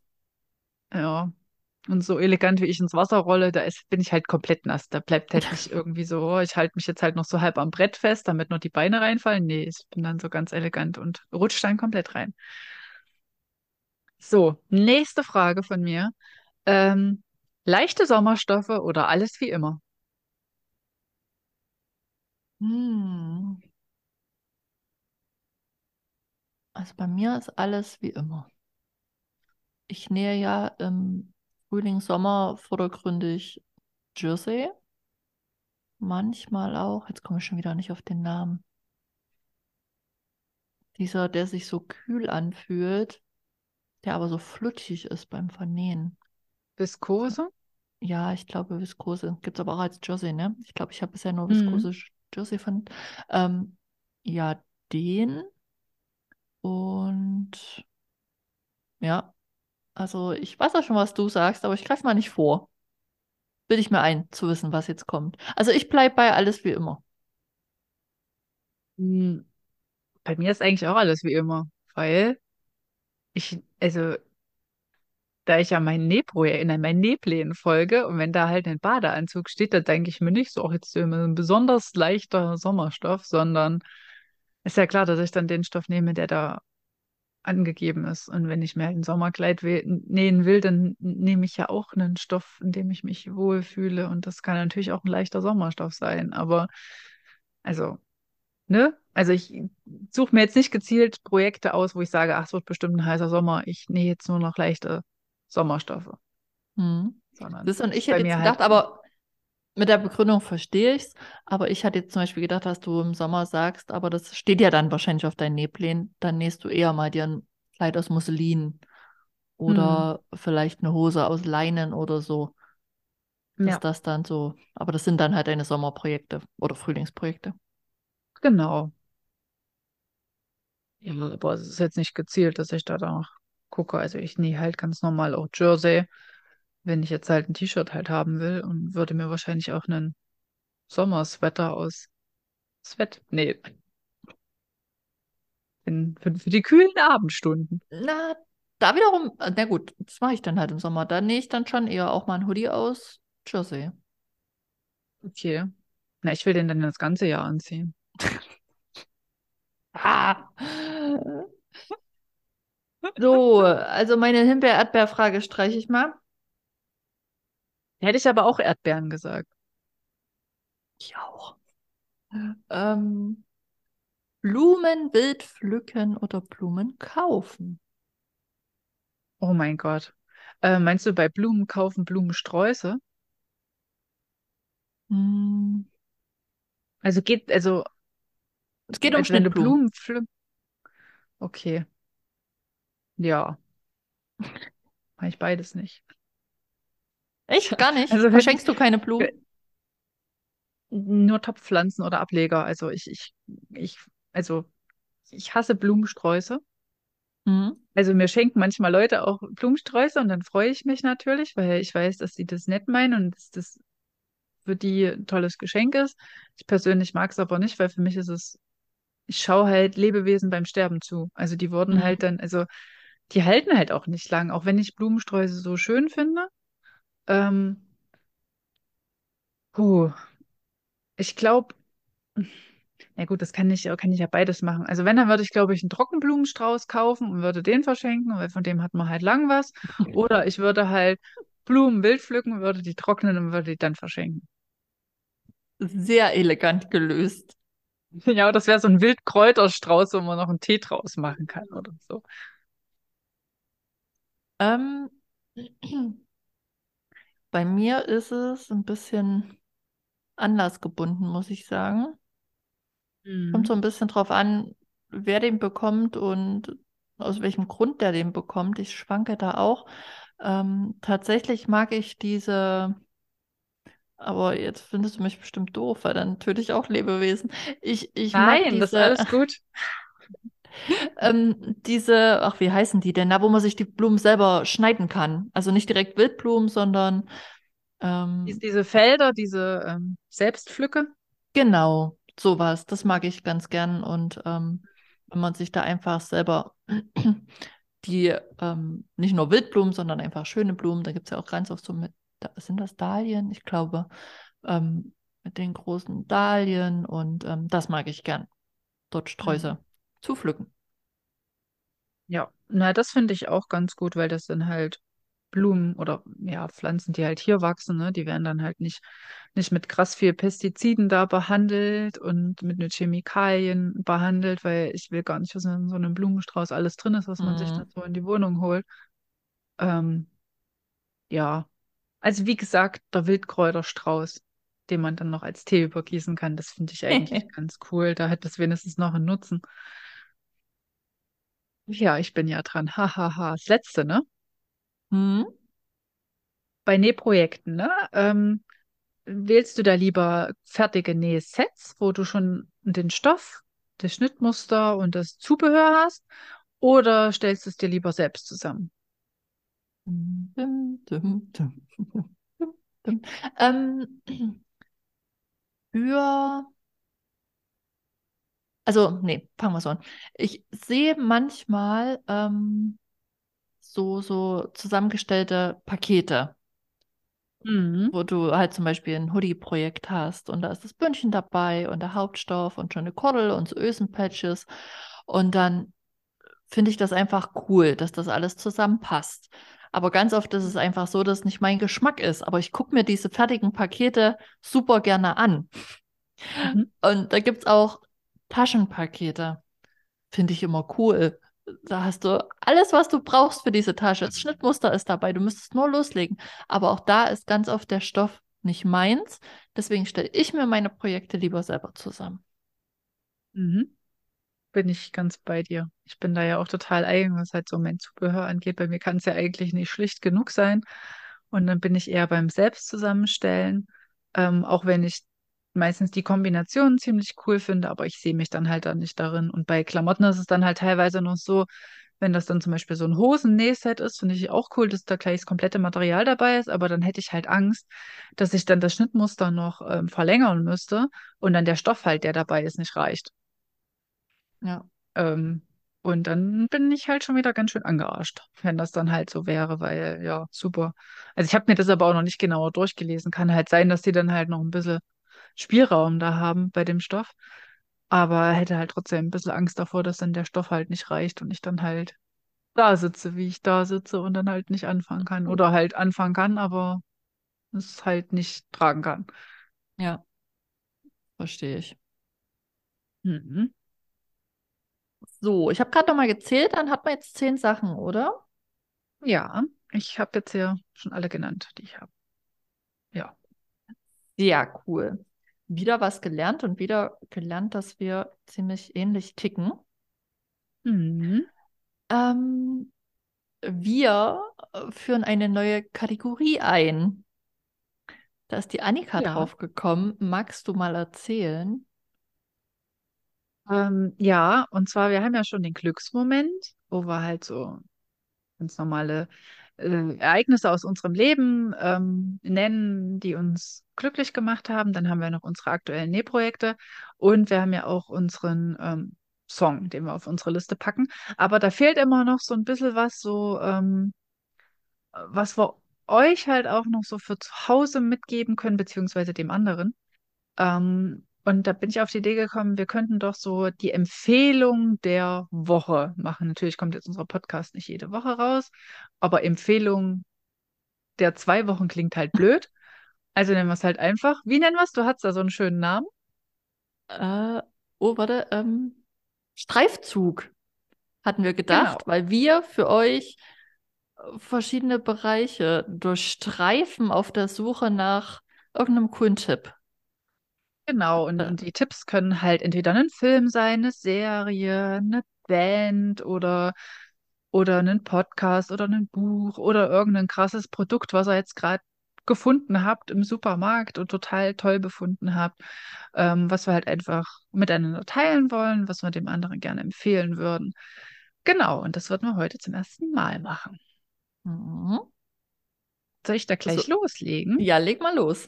ja, Und so elegant wie ich ins Wasser rolle, da ist, bin ich halt komplett nass. Da bleibt halt nicht irgendwie so, oh, ich halte mich jetzt halt noch so halb am Brett fest, damit nur die Beine reinfallen. Nee, ich bin dann so ganz elegant und rutsche dann komplett rein. So, nächste Frage von mir. Ähm, leichte Sommerstoffe oder alles wie immer? Hm. Also bei mir ist alles wie immer. Ich nähe ja im Frühling, Sommer vordergründig Jersey. Manchmal auch, jetzt komme ich schon wieder nicht auf den Namen. Dieser, der sich so kühl anfühlt, der aber so flutschig ist beim Vernähen. Viskose? Ja, ich glaube Viskose. Gibt es aber auch als Jersey, ne? Ich glaube, ich habe bisher nur Mhm. Viskose Jersey von. Ähm, ja, den. Und ja, also ich weiß auch schon, was du sagst, aber ich greife mal nicht vor. Bilde ich mir ein, zu wissen, was jetzt kommt. Also ich bleibe bei alles wie immer. Hm, Bei mir ist eigentlich auch alles wie immer, weil ich, also da ich ja mein Nähprojekt, in meinen Nähplänen folge und wenn da halt ein Badeanzug steht, da denke ich mir nicht so, auch jetzt so ein besonders leichter Sommerstoff, sondern ist ja klar, dass ich dann den Stoff nehme, der da angegeben ist. Und wenn ich mir halt ein Sommerkleid nähen will, dann nehme ich ja auch einen Stoff, in dem ich mich wohlfühle. Und das kann natürlich auch ein leichter Sommerstoff sein. Aber also, ne? Also ich suche mir jetzt nicht gezielt Projekte aus, wo ich sage, ach, es wird bestimmt ein heißer Sommer. Ich nähe jetzt nur noch leichte Sommerstoffe. Hm. Sondern Das und ich hätte mir jetzt halt gedacht, aber mit der Begründung verstehe ich es, aber ich hatte jetzt zum Beispiel gedacht, dass du im Sommer sagst, aber das steht ja dann wahrscheinlich auf deinen Nähplänen, dann nähst du eher mal dir ein Kleid aus Musselin oder vielleicht eine Hose aus Leinen oder so. Ja, das dann so, aber das sind dann halt deine Sommerprojekte oder Frühlingsprojekte. genau. Ja, aber es ist jetzt nicht gezielt, dass ich da danach gucke. Also ich nähe halt ganz normal auch Jersey, wenn ich jetzt halt ein T-Shirt halt haben will und würde mir wahrscheinlich auch einen Sommersweater aus Sweat nähen. In, für, für die kühlen Abendstunden. Na, da wiederum, na gut, das mache ich dann halt im Sommer. Da nähe ich dann schon eher auch mal ein Hoodie aus Jersey. Okay. Na, ich will den dann das ganze Jahr anziehen. Ah. So, also meine Himbeer-Erdbeer-Frage streiche ich mal. Hätte ich aber auch Erdbeeren gesagt. Ich auch. Ähm, Blumen wild pflücken oder Blumen kaufen? Oh mein Gott. Äh, meinst du bei Blumen kaufen Blumensträuße? Hm, Also geht, also, es geht um also wenn du Schnittblumen. Blumen pflückst. Okay. Ja, mache ich beides nicht. Echt? Gar nicht? Also Verschenkst du keine Blumen? nur Topfpflanzen oder Ableger. Also ich, ich, ich, also ich hasse Blumensträuße. Hm. Also mir schenken manchmal Leute auch Blumensträuße und dann freue ich mich natürlich, weil ich weiß, dass sie das nett meinen und dass das für die ein tolles Geschenk ist. Ich persönlich mag es aber nicht, weil für mich ist es, ich schaue halt Lebewesen beim Sterben zu. Also die wurden Hm. halt dann, also die halten halt auch nicht lang, auch wenn ich Blumensträuße so schön finde. Ähm, puh, ich glaube, na gut, das kann ich, kann ich ja beides machen. Also wenn, dann würde ich, glaube ich, einen Trockenblumenstrauß kaufen und würde den verschenken, weil von dem hat man halt lang was. Oder ich würde halt Blumen wild pflücken, würde die trocknen und würde die dann verschenken. Sehr elegant gelöst. Ja, das wäre so ein Wildkräuterstrauß, wo man noch einen Tee draus machen kann oder so. Ähm, bei mir ist es ein bisschen anlassgebunden, muss ich sagen. Kommt so Mhm. ein bisschen drauf an, wer den bekommt und aus welchem Grund der den bekommt. Ich schwanke da auch. Ähm, tatsächlich mag ich diese, aber jetzt findest du mich bestimmt doof, weil dann töte ich auch Lebewesen. Ich, ich mag Nein, das ist diese, alles gut. Ähm, diese, ach, wie heißen die denn? Na, wo man sich die Blumen selber schneiden kann. Also nicht direkt Wildblumen, sondern ähm, Dies- Diese Felder, diese ähm, Selbstpflücke. Genau, sowas. Das mag ich ganz gern. Und ähm, wenn man sich da einfach selber die ähm, nicht nur Wildblumen, sondern einfach schöne Blumen. Da gibt es ja auch ganz oft so mit, sind das Dahlien? Ich glaube, ähm, mit den großen Dahlien und ähm, das mag ich gern, dort Sträuße mhm. Zu pflücken. Ja, na, das finde ich auch ganz gut, weil das sind halt Blumen oder ja, Pflanzen, die halt hier wachsen, ne? Die werden dann halt nicht, nicht mit krass viel Pestiziden da behandelt und mit, mit Chemikalien behandelt, weil ich will gar nicht, was in so einem Blumenstrauß alles drin ist, was man sich dann Mhm. so in die Wohnung holt. Ähm, ja, also wie gesagt, der Wildkräuterstrauß, den man dann noch als Tee übergießen kann, das finde ich eigentlich ganz cool. Da hat das wenigstens noch einen Nutzen. Ja, ich bin ja dran. Hahaha. Das letzte, ne? Mhm. Bei Nähprojekten, ne? Ähm, wählst du da lieber fertige Nähsets, wo du schon den Stoff, das Schnittmuster und das Zubehör hast, oder stellst du es dir lieber selbst zusammen? Dum, dum, dum. Ähm, für, also, nee, fangen wir so an. Ich sehe manchmal ähm, so, so zusammengestellte Pakete, Mhm. wo du halt zum Beispiel ein Hoodie-Projekt hast und da ist das Bündchen dabei und der Hauptstoff und schon eine Kordel und so Ösenpatches und dann finde ich das einfach cool, dass das alles zusammenpasst. Aber ganz oft ist es einfach so, dass es nicht mein Geschmack ist. Aber ich gucke mir diese fertigen Pakete super gerne an. Mhm. Und da gibt es auch Taschenpakete. Finde ich immer cool. Da hast du alles, was du brauchst für diese Tasche. Das Schnittmuster ist dabei. Du müsstest nur loslegen. Aber auch da ist ganz oft der Stoff nicht meins. Deswegen stelle ich mir meine Projekte lieber selber zusammen. Mhm. Bin ich ganz bei dir. Ich bin da ja auch total eigen, was halt so mein Zubehör angeht. Bei mir kann es ja eigentlich nicht schlicht genug sein. Und dann bin ich eher beim Selbstzusammenstellen, ähm, auch wenn ich meistens die Kombination ziemlich cool finde, aber ich sehe mich dann halt da nicht darin. Und bei Klamotten ist es dann halt teilweise noch so, wenn das dann zum Beispiel so ein Hosennähset ist, finde ich auch cool, dass da gleich das komplette Material dabei ist, aber dann hätte ich halt Angst, dass ich dann das Schnittmuster noch ähm, verlängern müsste und dann der Stoff halt, der dabei ist, nicht reicht. Ja. Ähm, und dann bin ich halt schon wieder ganz schön angearscht, wenn das dann halt so wäre, weil ja, super. Also ich habe mir das aber auch noch nicht genauer durchgelesen. Kann halt sein, dass die dann halt noch ein bisschen Spielraum da haben bei dem Stoff. Aber hätte halt trotzdem ein bisschen Angst davor, dass dann der Stoff halt nicht reicht und ich dann halt da sitze, wie ich da sitze und dann halt nicht anfangen kann. Oder halt anfangen kann, aber es halt nicht tragen kann. Ja, verstehe ich. Mhm. So, ich habe gerade noch mal gezählt, dann hat man jetzt zehn Sachen, oder? Ja, ich habe jetzt ja schon alle genannt, die ich habe. Ja. Sehr cool. Wieder was gelernt und wieder gelernt, dass wir ziemlich ähnlich ticken. Mhm. Ähm, wir äh, führen eine neue Kategorie ein. Da ist die Annika Ja. drauf gekommen. Magst du mal erzählen? Ähm, ja, und zwar, wir haben ja schon den Glücksmoment, wo wir halt so ganz normale äh, Ereignisse aus unserem Leben ähm, nennen, die uns glücklich gemacht haben. Dann haben wir noch unsere aktuellen Nähprojekte und wir haben ja auch unseren ähm, Song, den wir auf unsere Liste packen. Aber da fehlt immer noch so ein bisschen was, so ähm, was wir euch halt auch noch so für zu Hause mitgeben können, beziehungsweise dem anderen. Ähm, und da bin ich auf die Idee gekommen, wir könnten doch so die Empfehlung der Woche machen. Natürlich kommt jetzt unser Podcast nicht jede Woche raus, aber Empfehlung der zwei Wochen klingt halt blöd. Also nennen wir es halt einfach. Wie nennen wir es? Du hast da so einen schönen Namen. Äh, oh, warte. Ähm, Streifzug hatten wir Genau, gedacht, weil wir für euch äh, verschiedene Bereiche durchstreifen auf der Suche nach irgendeinem coolen Tipp. Genau. Und, und die Tipps können halt entweder ein Film sein, eine Serie, eine Band oder oder einen Podcast oder ein Buch oder irgendein krasses Produkt, was ihr jetzt gerade gefunden habt im Supermarkt und total toll befunden habt, ähm, was wir halt einfach miteinander teilen wollen, was wir dem anderen gerne empfehlen würden. Genau, und das würden wir heute zum ersten Mal machen. mhm. Soll ich da gleich loslegen? ja, leg mal los.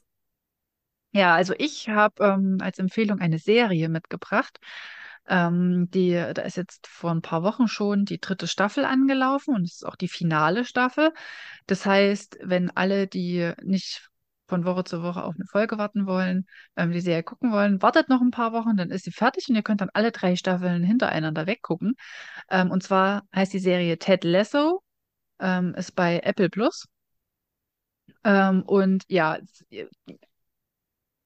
Ja, also ich habe ähm, als Empfehlung eine Serie mitgebracht. Ähm, die, da ist jetzt vor ein paar Wochen schon die dritte Staffel angelaufen und es ist auch die finale Staffel. Das heißt, wenn alle, die nicht von Woche zu Woche auf eine Folge warten wollen, ähm, die Serie gucken wollen, wartet noch ein paar Wochen, dann ist sie fertig und ihr könnt dann alle drei Staffeln hintereinander weggucken. Ähm, und zwar heißt die Serie Ted Lasso, ähm, ist bei Apple Plus. Ähm, und ja,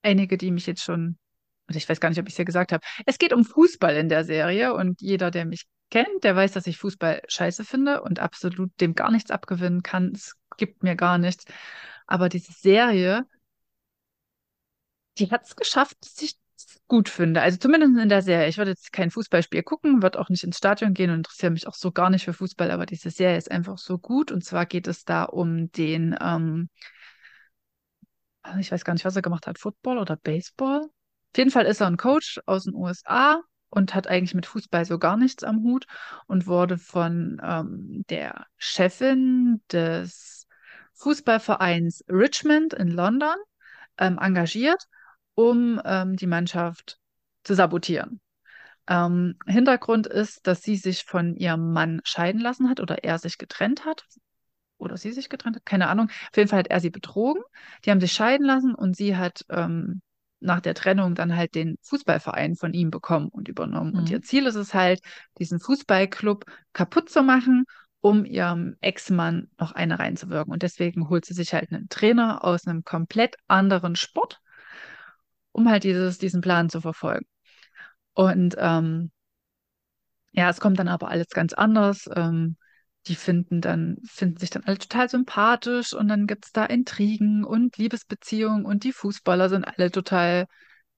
einige, die mich jetzt schon, also ich weiß gar nicht, ob ich es ja gesagt habe, es geht um Fußball in der Serie und jeder, der mich kennt, der weiß, dass ich Fußball scheiße finde und absolut dem gar nichts abgewinnen kann. Es gibt mir gar nichts. Aber diese Serie, die hat es geschafft, dass ich es gut finde. Also zumindest in der Serie. Ich würde jetzt kein Fußballspiel gucken, würde auch nicht ins Stadion gehen und interessiere mich auch so gar nicht für Fußball, aber diese Serie ist einfach so gut. Und zwar geht es da um den, ähm, ich weiß gar nicht, was er gemacht hat, Football oder Baseball. Auf jeden Fall ist er ein Coach aus den USA und hat eigentlich mit Fußball so gar nichts am Hut und wurde von ähm, der Chefin des Fußballvereins Richmond in London ähm, engagiert, um ähm, die Mannschaft zu sabotieren. Ähm, Hintergrund ist, dass sie sich von ihrem Mann scheiden lassen hat oder er sich getrennt hat. Oder sie sich getrennt hat, keine Ahnung. Auf jeden Fall hat er sie betrogen. Die haben sich scheiden lassen und sie hat ähm, nach der Trennung dann halt den Fußballverein von ihm bekommen und übernommen. Mhm. Und ihr Ziel ist es halt, diesen Fußballclub kaputt zu machen, um ihrem Ex-Mann noch eine reinzuwirken. Und deswegen holt sie sich halt einen Trainer aus einem komplett anderen Sport, um halt dieses, diesen Plan zu verfolgen. Und ähm, ja, es kommt dann aber alles ganz anders. Ähm, die finden dann, finden sich dann alle total sympathisch und dann gibt es da Intrigen und Liebesbeziehungen und die Fußballer sind alle total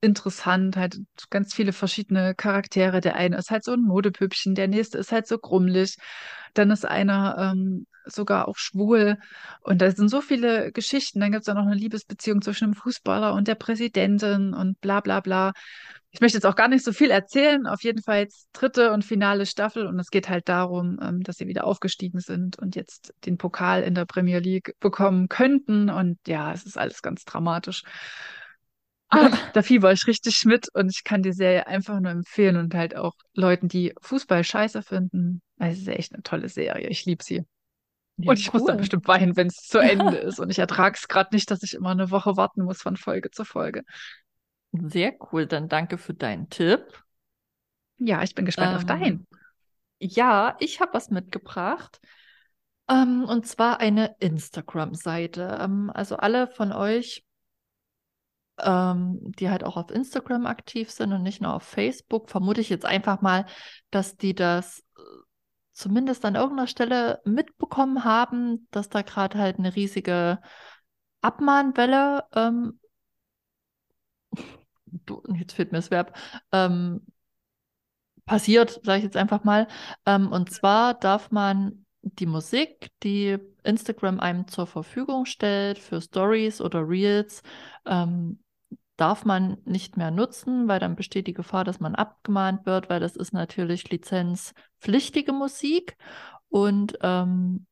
interessant, halt ganz viele verschiedene Charaktere. Der eine ist halt so ein Modepüppchen, der nächste ist halt so grummelig, dann ist einer ähm, sogar auch schwul und da sind so viele Geschichten. Dann gibt es da noch eine Liebesbeziehung zwischen dem Fußballer und der Präsidentin und bla bla bla. Ich möchte jetzt auch gar nicht so viel erzählen. Auf jeden Fall jetzt dritte und finale Staffel. Und es geht halt darum, ähm, dass sie wieder aufgestiegen sind und jetzt den Pokal in der Premier League bekommen könnten. Und ja, es ist alles ganz dramatisch. Ah, da fieber ich richtig mit und ich kann die Serie einfach nur empfehlen und halt auch Leuten, die Fußball scheiße finden. Es ist echt eine tolle Serie. Ich liebe sie. Ja, und ich cool. muss dann bestimmt weinen, wenn es zu Ende ist. Und ich ertrage es gerade nicht, dass ich immer eine Woche warten muss von Folge zu Folge. Sehr cool, dann danke für deinen Tipp. Ja, ich bin gespannt ähm, auf deinen. Ja, ich habe was mitgebracht. Ähm, und zwar eine Instagram-Seite. Ähm, also alle von euch, ähm, die halt auch auf Instagram aktiv sind und nicht nur auf Facebook, vermute ich jetzt einfach mal, dass die das äh, zumindest an irgendeiner Stelle mitbekommen haben, dass da gerade halt eine riesige Abmahnwelle ähm, jetzt fehlt mir das Verb, ähm, passiert, sage ich jetzt einfach mal. Ähm, und zwar darf man die Musik, die Instagram einem zur Verfügung stellt für Stories oder Reels, ähm, darf man nicht mehr nutzen, weil dann besteht die Gefahr, dass man abgemahnt wird, weil das ist natürlich lizenzpflichtige Musik und ähm,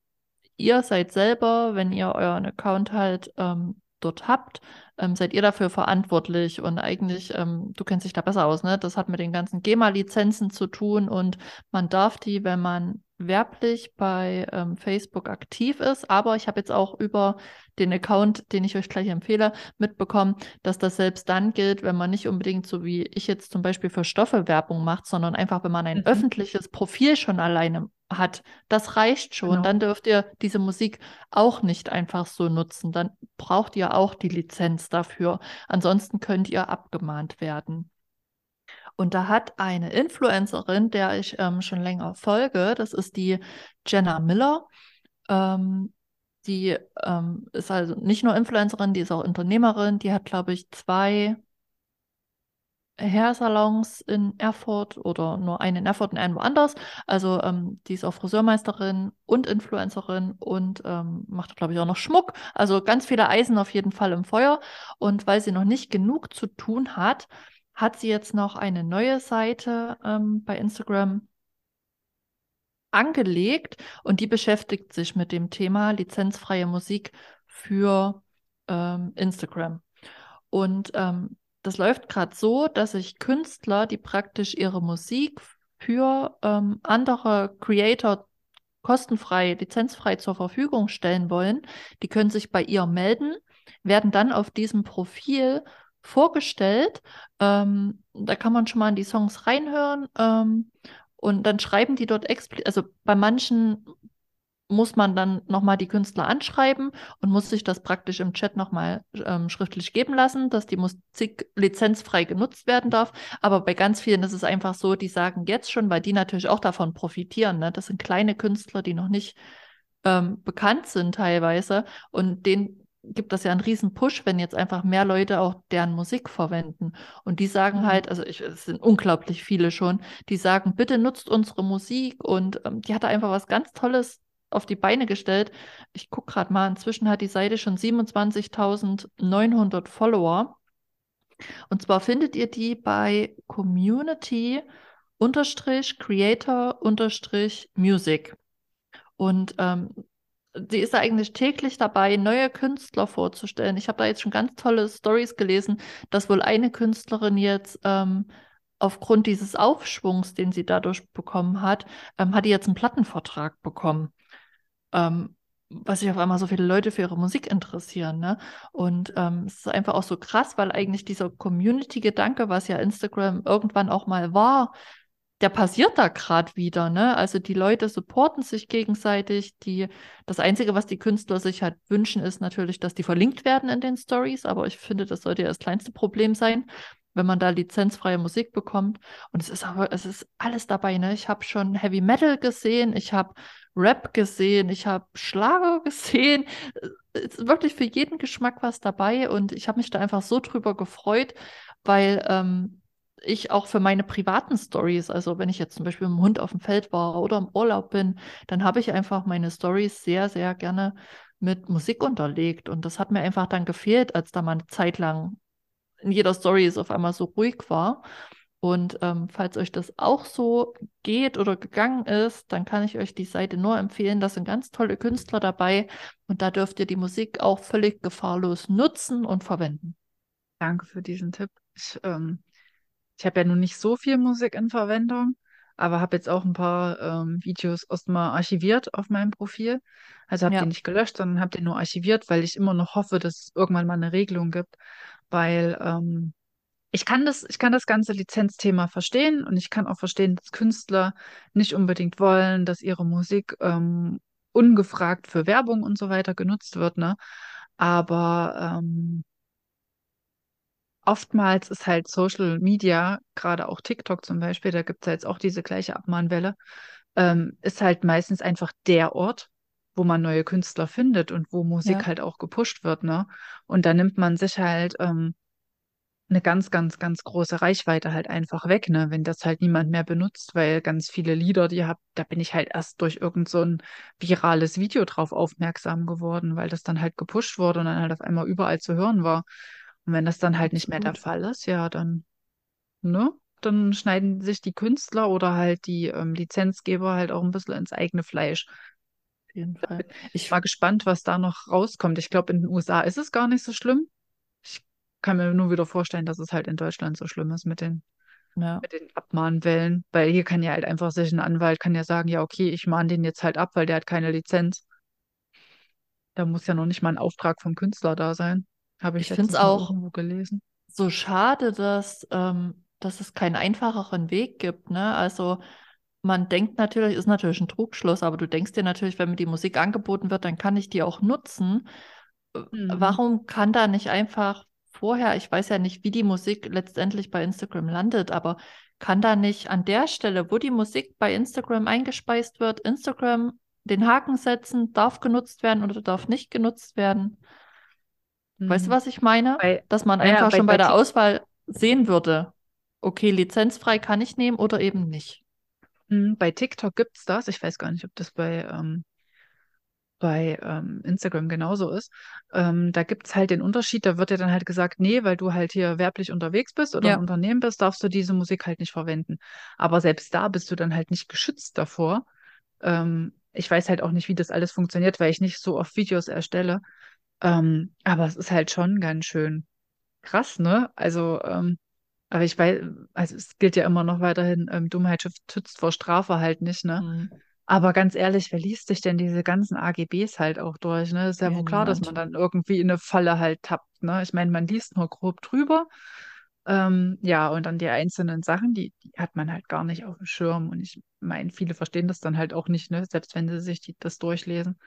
ihr seid selber, wenn ihr euren Account halt ähm, dort habt, ähm, seid ihr dafür verantwortlich und eigentlich, ähm, du kennst dich da besser aus, ne? Das hat mit den ganzen GEMA-Lizenzen zu tun und man darf die, wenn man werblich bei ähm, Facebook aktiv ist. Aber ich habe jetzt auch über den Account, den ich euch gleich empfehle, mitbekommen, dass das selbst dann gilt, wenn man nicht unbedingt so wie ich jetzt zum Beispiel für Stoffe Werbung macht, sondern einfach, wenn man ein mhm. öffentliches Profil schon alleine hat. Das reicht schon. Genau. Dann dürft ihr diese Musik auch nicht einfach so nutzen. Dann braucht ihr auch die Lizenz dafür. Ansonsten könnt ihr abgemahnt werden. Und da hat eine Influencerin, der ich ähm, schon länger folge, das ist die Jenna Miller. Ähm, die ähm, ist also nicht nur Influencerin, die ist auch Unternehmerin. Die hat, glaube ich, zwei Hairsalons in Erfurt oder nur einen in Erfurt und einen woanders. Also ähm, die ist auch Friseurmeisterin und Influencerin und ähm, macht, glaube ich, auch noch Schmuck. Also ganz viele Eisen auf jeden Fall im Feuer. Und weil sie noch nicht genug zu tun hat, hat sie jetzt noch eine neue Seite ähm, bei Instagram angelegt und die beschäftigt sich mit dem Thema lizenzfreie Musik für ähm, Instagram. Und ähm, das läuft gerade so, dass sich Künstler, die praktisch ihre Musik für ähm, andere Creator kostenfrei, lizenzfrei zur Verfügung stellen wollen, die können sich bei ihr melden, werden dann auf diesem Profil vorgestellt. Ähm, da kann man schon mal in die Songs reinhören. Ähm, und dann schreiben die dort explizit, also bei manchen muss man dann nochmal die Künstler anschreiben und muss sich das praktisch im Chat nochmal ähm, schriftlich geben lassen, dass die Musik lizenzfrei genutzt werden darf. Aber bei ganz vielen ist es einfach so, die sagen jetzt schon, weil die natürlich auch davon profitieren. Ne? Das sind kleine Künstler, die noch nicht ähm, bekannt sind teilweise. Und denen gibt das ja einen riesen Push, wenn jetzt einfach mehr Leute auch deren Musik verwenden. Und die sagen mhm. halt, also ich, es sind unglaublich viele schon, die sagen, bitte nutzt unsere Musik. Und ähm, die hatte einfach was ganz Tolles auf die Beine gestellt. Ich gucke gerade mal, inzwischen hat die Seite schon 27.900 Follower. Und zwar findet ihr die bei Community Creator Music. Und ähm, sie ist eigentlich täglich dabei, neue Künstler vorzustellen. Ich habe da jetzt schon ganz tolle Stories gelesen, dass wohl eine Künstlerin jetzt ähm, aufgrund dieses Aufschwungs, den sie dadurch bekommen hat, ähm, hat die jetzt einen Plattenvertrag bekommen ähm, was sich auf einmal so viele Leute für ihre Musik interessieren. Ne? Und ähm, es ist einfach auch so krass, weil eigentlich dieser Community-Gedanke, was ja Instagram irgendwann auch mal war, der passiert da gerade wieder, ne? Also die Leute supporten sich gegenseitig. Die, das Einzige, was die Künstler sich halt wünschen, ist natürlich, dass die verlinkt werden in den Stories. Aber ich finde, das sollte ja das kleinste Problem sein, wenn man da lizenzfreie Musik bekommt. Und es ist aber, es ist alles dabei, ne? Ich habe schon Heavy Metal gesehen, ich habe Rap gesehen, ich habe Schlager gesehen. Es ist wirklich für jeden Geschmack was dabei und ich habe mich da einfach so drüber gefreut, weil ähm, ich auch für meine privaten Stories, also wenn ich jetzt zum Beispiel mit dem Hund auf dem Feld war oder im Urlaub bin, dann habe ich einfach meine Stories sehr, sehr gerne mit Musik unterlegt. Und das hat mir einfach dann gefehlt, als da mal eine Zeit lang in jeder Story es auf einmal so ruhig war. Und ähm, falls euch das auch so geht oder gegangen ist, dann kann ich euch die Seite nur empfehlen. Da sind ganz tolle Künstler dabei und da dürft ihr die Musik auch völlig gefahrlos nutzen und verwenden. Danke für diesen Tipp. Ich, ähm, ich habe ja nun nicht so viel Musik in Verwendung, aber habe jetzt auch ein paar ähm, Videos erstmal archiviert auf meinem Profil. Also habe ja. die nicht gelöscht, sondern habe die nur archiviert, weil ich immer noch hoffe, dass es irgendwann mal eine Regelung gibt, weil ähm, ich kann das, ich kann das ganze Lizenzthema verstehen und ich kann auch verstehen, dass Künstler nicht unbedingt wollen, dass ihre Musik ähm, ungefragt für Werbung und so weiter genutzt wird, ne? Aber ähm, oftmals ist halt Social Media, gerade auch TikTok zum Beispiel, da gibt es ja jetzt auch diese gleiche Abmahnwelle, ähm, ist halt meistens einfach der Ort, wo man neue Künstler findet und wo Musik ja. halt auch gepusht wird, ne? Und da nimmt man sich halt ähm, eine ganz, ganz, ganz große Reichweite halt einfach weg, ne? Wenn das halt niemand mehr benutzt, weil ganz viele Lieder, die hab, da bin ich halt erst durch irgend so ein virales Video drauf aufmerksam geworden, weil das dann halt gepusht wurde und dann halt auf einmal überall zu hören war. Und wenn das dann halt nicht mehr der Fall ist, ja, dann, ne? Dann schneiden sich die Künstler oder halt die ähm, Lizenzgeber halt auch ein bisschen ins eigene Fleisch. Auf jeden Fall. Ich war gespannt, was da noch rauskommt. Ich glaube, in den USA ist es gar nicht so schlimm kann mir nur wieder vorstellen, dass es halt in Deutschland so schlimm ist mit den, ja. mit den Abmahnwellen. Weil hier kann ja halt einfach sich ein Anwalt kann ja sagen, ja, okay, ich mahne den jetzt halt ab, weil der hat keine Lizenz. Da muss ja noch nicht mal ein Auftrag vom Künstler da sein. Habe ich, ich finde es auch gelesen. So schade, dass, ähm, dass es keinen einfacheren Weg gibt. Ne? Also man denkt natürlich, ist natürlich ein Trugschluss, aber du denkst dir natürlich, wenn mir die Musik angeboten wird, dann kann ich die auch nutzen. Mhm. Warum kann da nicht einfach vorher, ich weiß ja nicht, wie die Musik letztendlich bei Instagram landet, aber kann da nicht an der Stelle, wo die Musik bei Instagram eingespeist wird, Instagram den Haken setzen, darf genutzt werden oder darf nicht genutzt werden? Weißt du, mhm. was ich meine? Bei, Dass man einfach ja, bei, schon bei, bei der Auswahl sehen würde, okay, lizenzfrei kann ich nehmen oder eben nicht. Mhm, bei TikTok gibt es das. Ich weiß gar nicht, ob das bei ähm, bei ähm, Instagram genauso ist. Ähm, da gibt es halt den Unterschied, da wird ja dann halt gesagt, nee, weil du halt hier werblich unterwegs bist oder ja. ein Unternehmen bist, darfst du diese Musik halt nicht verwenden. Aber selbst da bist du dann halt nicht geschützt davor. Ähm, ich weiß halt auch nicht, wie das alles funktioniert, weil ich nicht so oft Videos erstelle. Ähm, aber es ist halt schon ganz schön krass, ne? Also, ähm, aber ich weiß, also es gilt ja immer noch weiterhin, ähm, Dummheit schützt vor Strafe halt nicht, ne? Hm. Aber ganz ehrlich, wer liest sich denn diese ganzen AGBs halt auch durch, ne? Ist ja Ja, wohl klar, dass niemand. man dann irgendwie in eine Falle halt tappt, ne? Ich meine, man liest nur grob drüber. Ähm, ja, und dann die einzelnen Sachen, die, die hat man halt gar nicht auf dem Schirm. Und ich meine, viele verstehen das dann halt auch nicht, ne? Selbst wenn sie sich die, das durchlesen.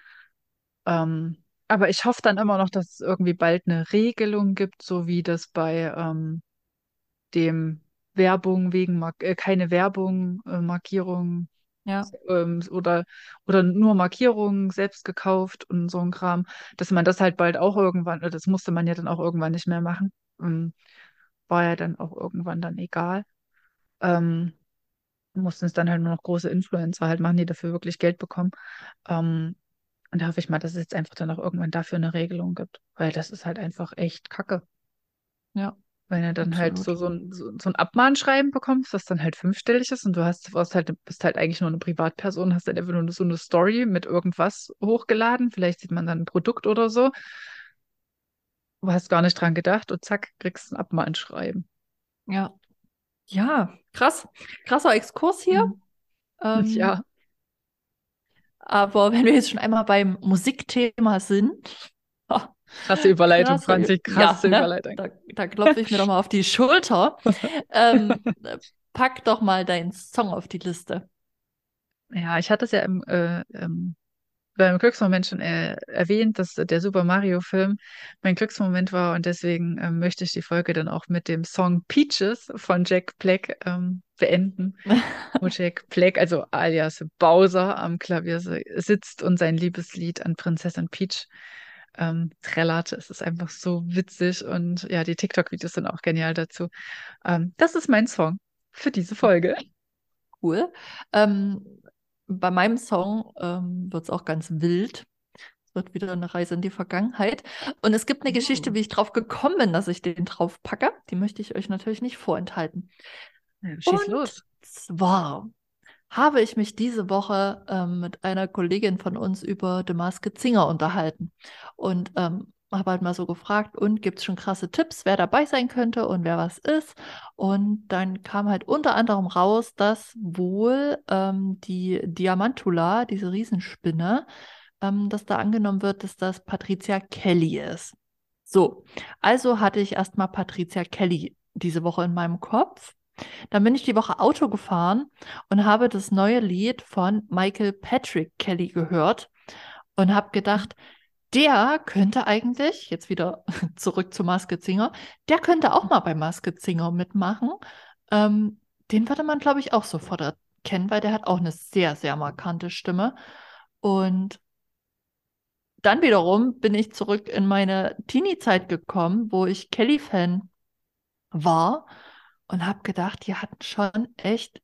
Ähm, aber ich hoffe dann immer noch, dass es irgendwie bald eine Regelung gibt, so wie das bei ähm, dem Werbung wegen Mark äh, keine Werbung, äh, Markierung Ja, ähm, oder, oder nur Markierungen selbst gekauft und so ein Kram, dass man das halt bald auch irgendwann, äh, das musste man ja dann auch irgendwann nicht mehr machen. Ähm, war ja dann auch irgendwann dann egal. Ähm, mussten es dann halt nur noch große Influencer halt machen, die dafür wirklich Geld bekommen. Ähm, und da hoffe ich mal, dass es jetzt einfach dann auch irgendwann dafür eine Regelung gibt, weil das ist halt einfach echt Kacke. ja, Wenn du dann halt so, absolut. so ein, so, so ein Abmahnschreiben bekommst, was dann halt fünfstellig ist und du hast, warst halt, bist halt eigentlich nur eine Privatperson, hast halt einfach nur so eine Story mit irgendwas hochgeladen. Vielleicht sieht man dann ein Produkt oder so. Du hast gar nicht dran gedacht und zack, kriegst ein Abmahnschreiben. Ja, ja, krass. Krasser Exkurs hier. Mhm. Ähm, Ja, aber wenn wir jetzt schon einmal beim Musikthema sind, krasse Überleitung, krasser, Franzi, ja, krasse ne? Überleitung. Da, da klopfe ich mir doch mal auf die Schulter. Ähm, pack doch mal deinen Song auf die Liste. Ja, ich hatte es ja im, äh, ähm, beim Glücksmoment schon äh, erwähnt, dass der Super Mario-Film mein Glücksmoment war und deswegen ähm, möchte ich die Folge dann auch mit dem Song Peaches von Jack Black ähm, beenden, wo Jack Black, also alias Bowser, am Klavier si- sitzt und sein Liebeslied an Prinzessin Peach ähm, trällert. Es ist einfach so witzig und ja, die TikTok-Videos sind auch genial dazu. Ähm, das ist mein Song für diese Folge. Cool. Ähm, bei meinem Song ähm, wird es auch ganz wild. Es wird wieder eine Reise in die Vergangenheit. Und es gibt eine Geschichte, Oh. wie ich drauf gekommen bin, dass ich den drauf packe. Die möchte ich euch natürlich nicht vorenthalten. Ja, schieß Und los. zwar habe ich mich diese Woche ähm, mit einer Kollegin von uns über The Masked Singer unterhalten und ähm, habe halt mal so gefragt, und gibt es schon krasse Tipps, wer dabei sein könnte und wer was ist? Und dann kam halt unter anderem raus, dass wohl ähm, die Diamantula, diese Riesenspinne, ähm, dass da angenommen wird, dass das Patricia Kelly ist. So, also hatte ich erstmal Patricia Kelly diese Woche in meinem Kopf. Dann bin ich die Woche Auto gefahren und habe das neue Lied von Michael Patrick Kelly gehört und habe gedacht, der könnte eigentlich, jetzt wieder zurück zu Masked Singer, der könnte auch mal bei Masked Singer mitmachen. Ähm, den würde man, glaube ich, auch sofort erkennen, weil der hat auch eine sehr, sehr markante Stimme. Und dann wiederum bin ich zurück in meine Teenie-Zeit gekommen, wo ich Kelly-Fan war und habe gedacht, die hatten schon echt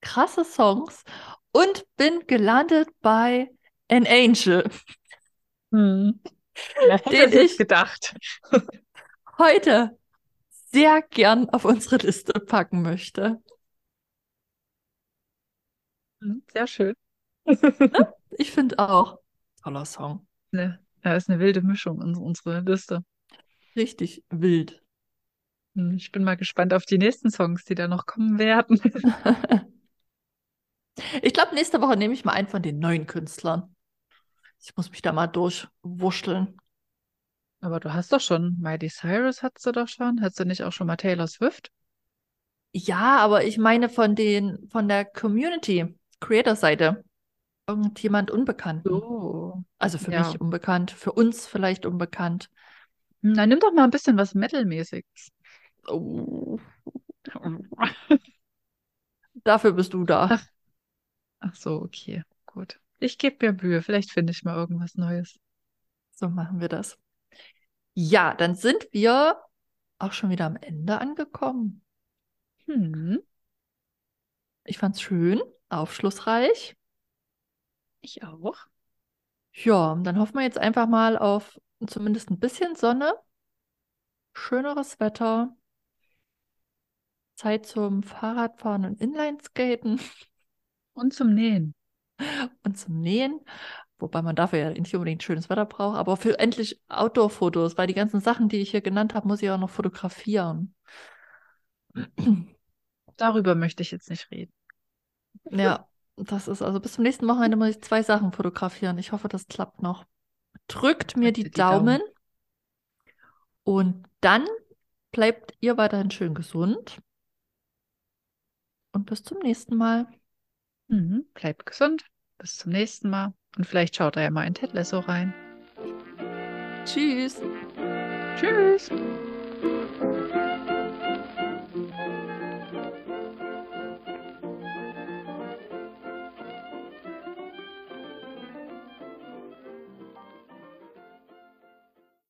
krasse Songs und bin gelandet bei An Angel, Hm. Wer hätte ich gedacht? heute sehr gern auf unsere Liste packen möchte. Hm, Sehr schön. Ich finde auch. Toller Song. Ne, ja, ist eine wilde Mischung in unsere Liste. Richtig wild. Hm, Ich bin mal gespannt auf die nächsten Songs, die da noch kommen werden. Ich glaube, nächste Woche nehme ich mal einen von den neuen Künstlern. Ich muss mich da mal durchwurschteln. Aber du hast doch schon, Miley Cyrus hattest du doch schon. Hattest du nicht auch schon mal Taylor Swift? Ja, aber ich meine von den, von der Community, Creator-Seite. Irgendjemand Unbekannten. So. Also für Ja. mich unbekannt, für uns vielleicht unbekannt. Hm, Dann nimm doch mal ein bisschen was Metal-mäßiges. Oh. Dafür bist du da. Ach. Ach so, okay, gut. Ich gebe mir Mühe. Vielleicht finde ich mal irgendwas Neues. So machen wir das. Ja, dann sind wir auch schon wieder am Ende angekommen. Hm, Ich fand's schön, aufschlussreich. ich auch. Ja, dann hoffen wir jetzt einfach mal auf zumindest ein bisschen Sonne, schöneres Wetter, Zeit zum Fahrradfahren und Inlineskaten. Und zum Nähen. und zum Nähen. Wobei man dafür ja nicht unbedingt schönes Wetter braucht, aber für endlich Outdoor-Fotos, weil die ganzen Sachen, die ich hier genannt habe, muss ich auch noch fotografieren. Darüber möchte ich jetzt nicht reden. Ja, das ist also bis zum nächsten Wochenende muss ich zwei Sachen fotografieren. Ich hoffe, das klappt noch. Drückt mir die, die Daumen. Daumen. und dann bleibt ihr weiterhin schön gesund. Und bis zum nächsten Mal. Mhm. Bleibt gesund. Bis zum nächsten Mal. Und vielleicht schaut er ja mal in Ted Lasso rein. Tschüss. Tschüss.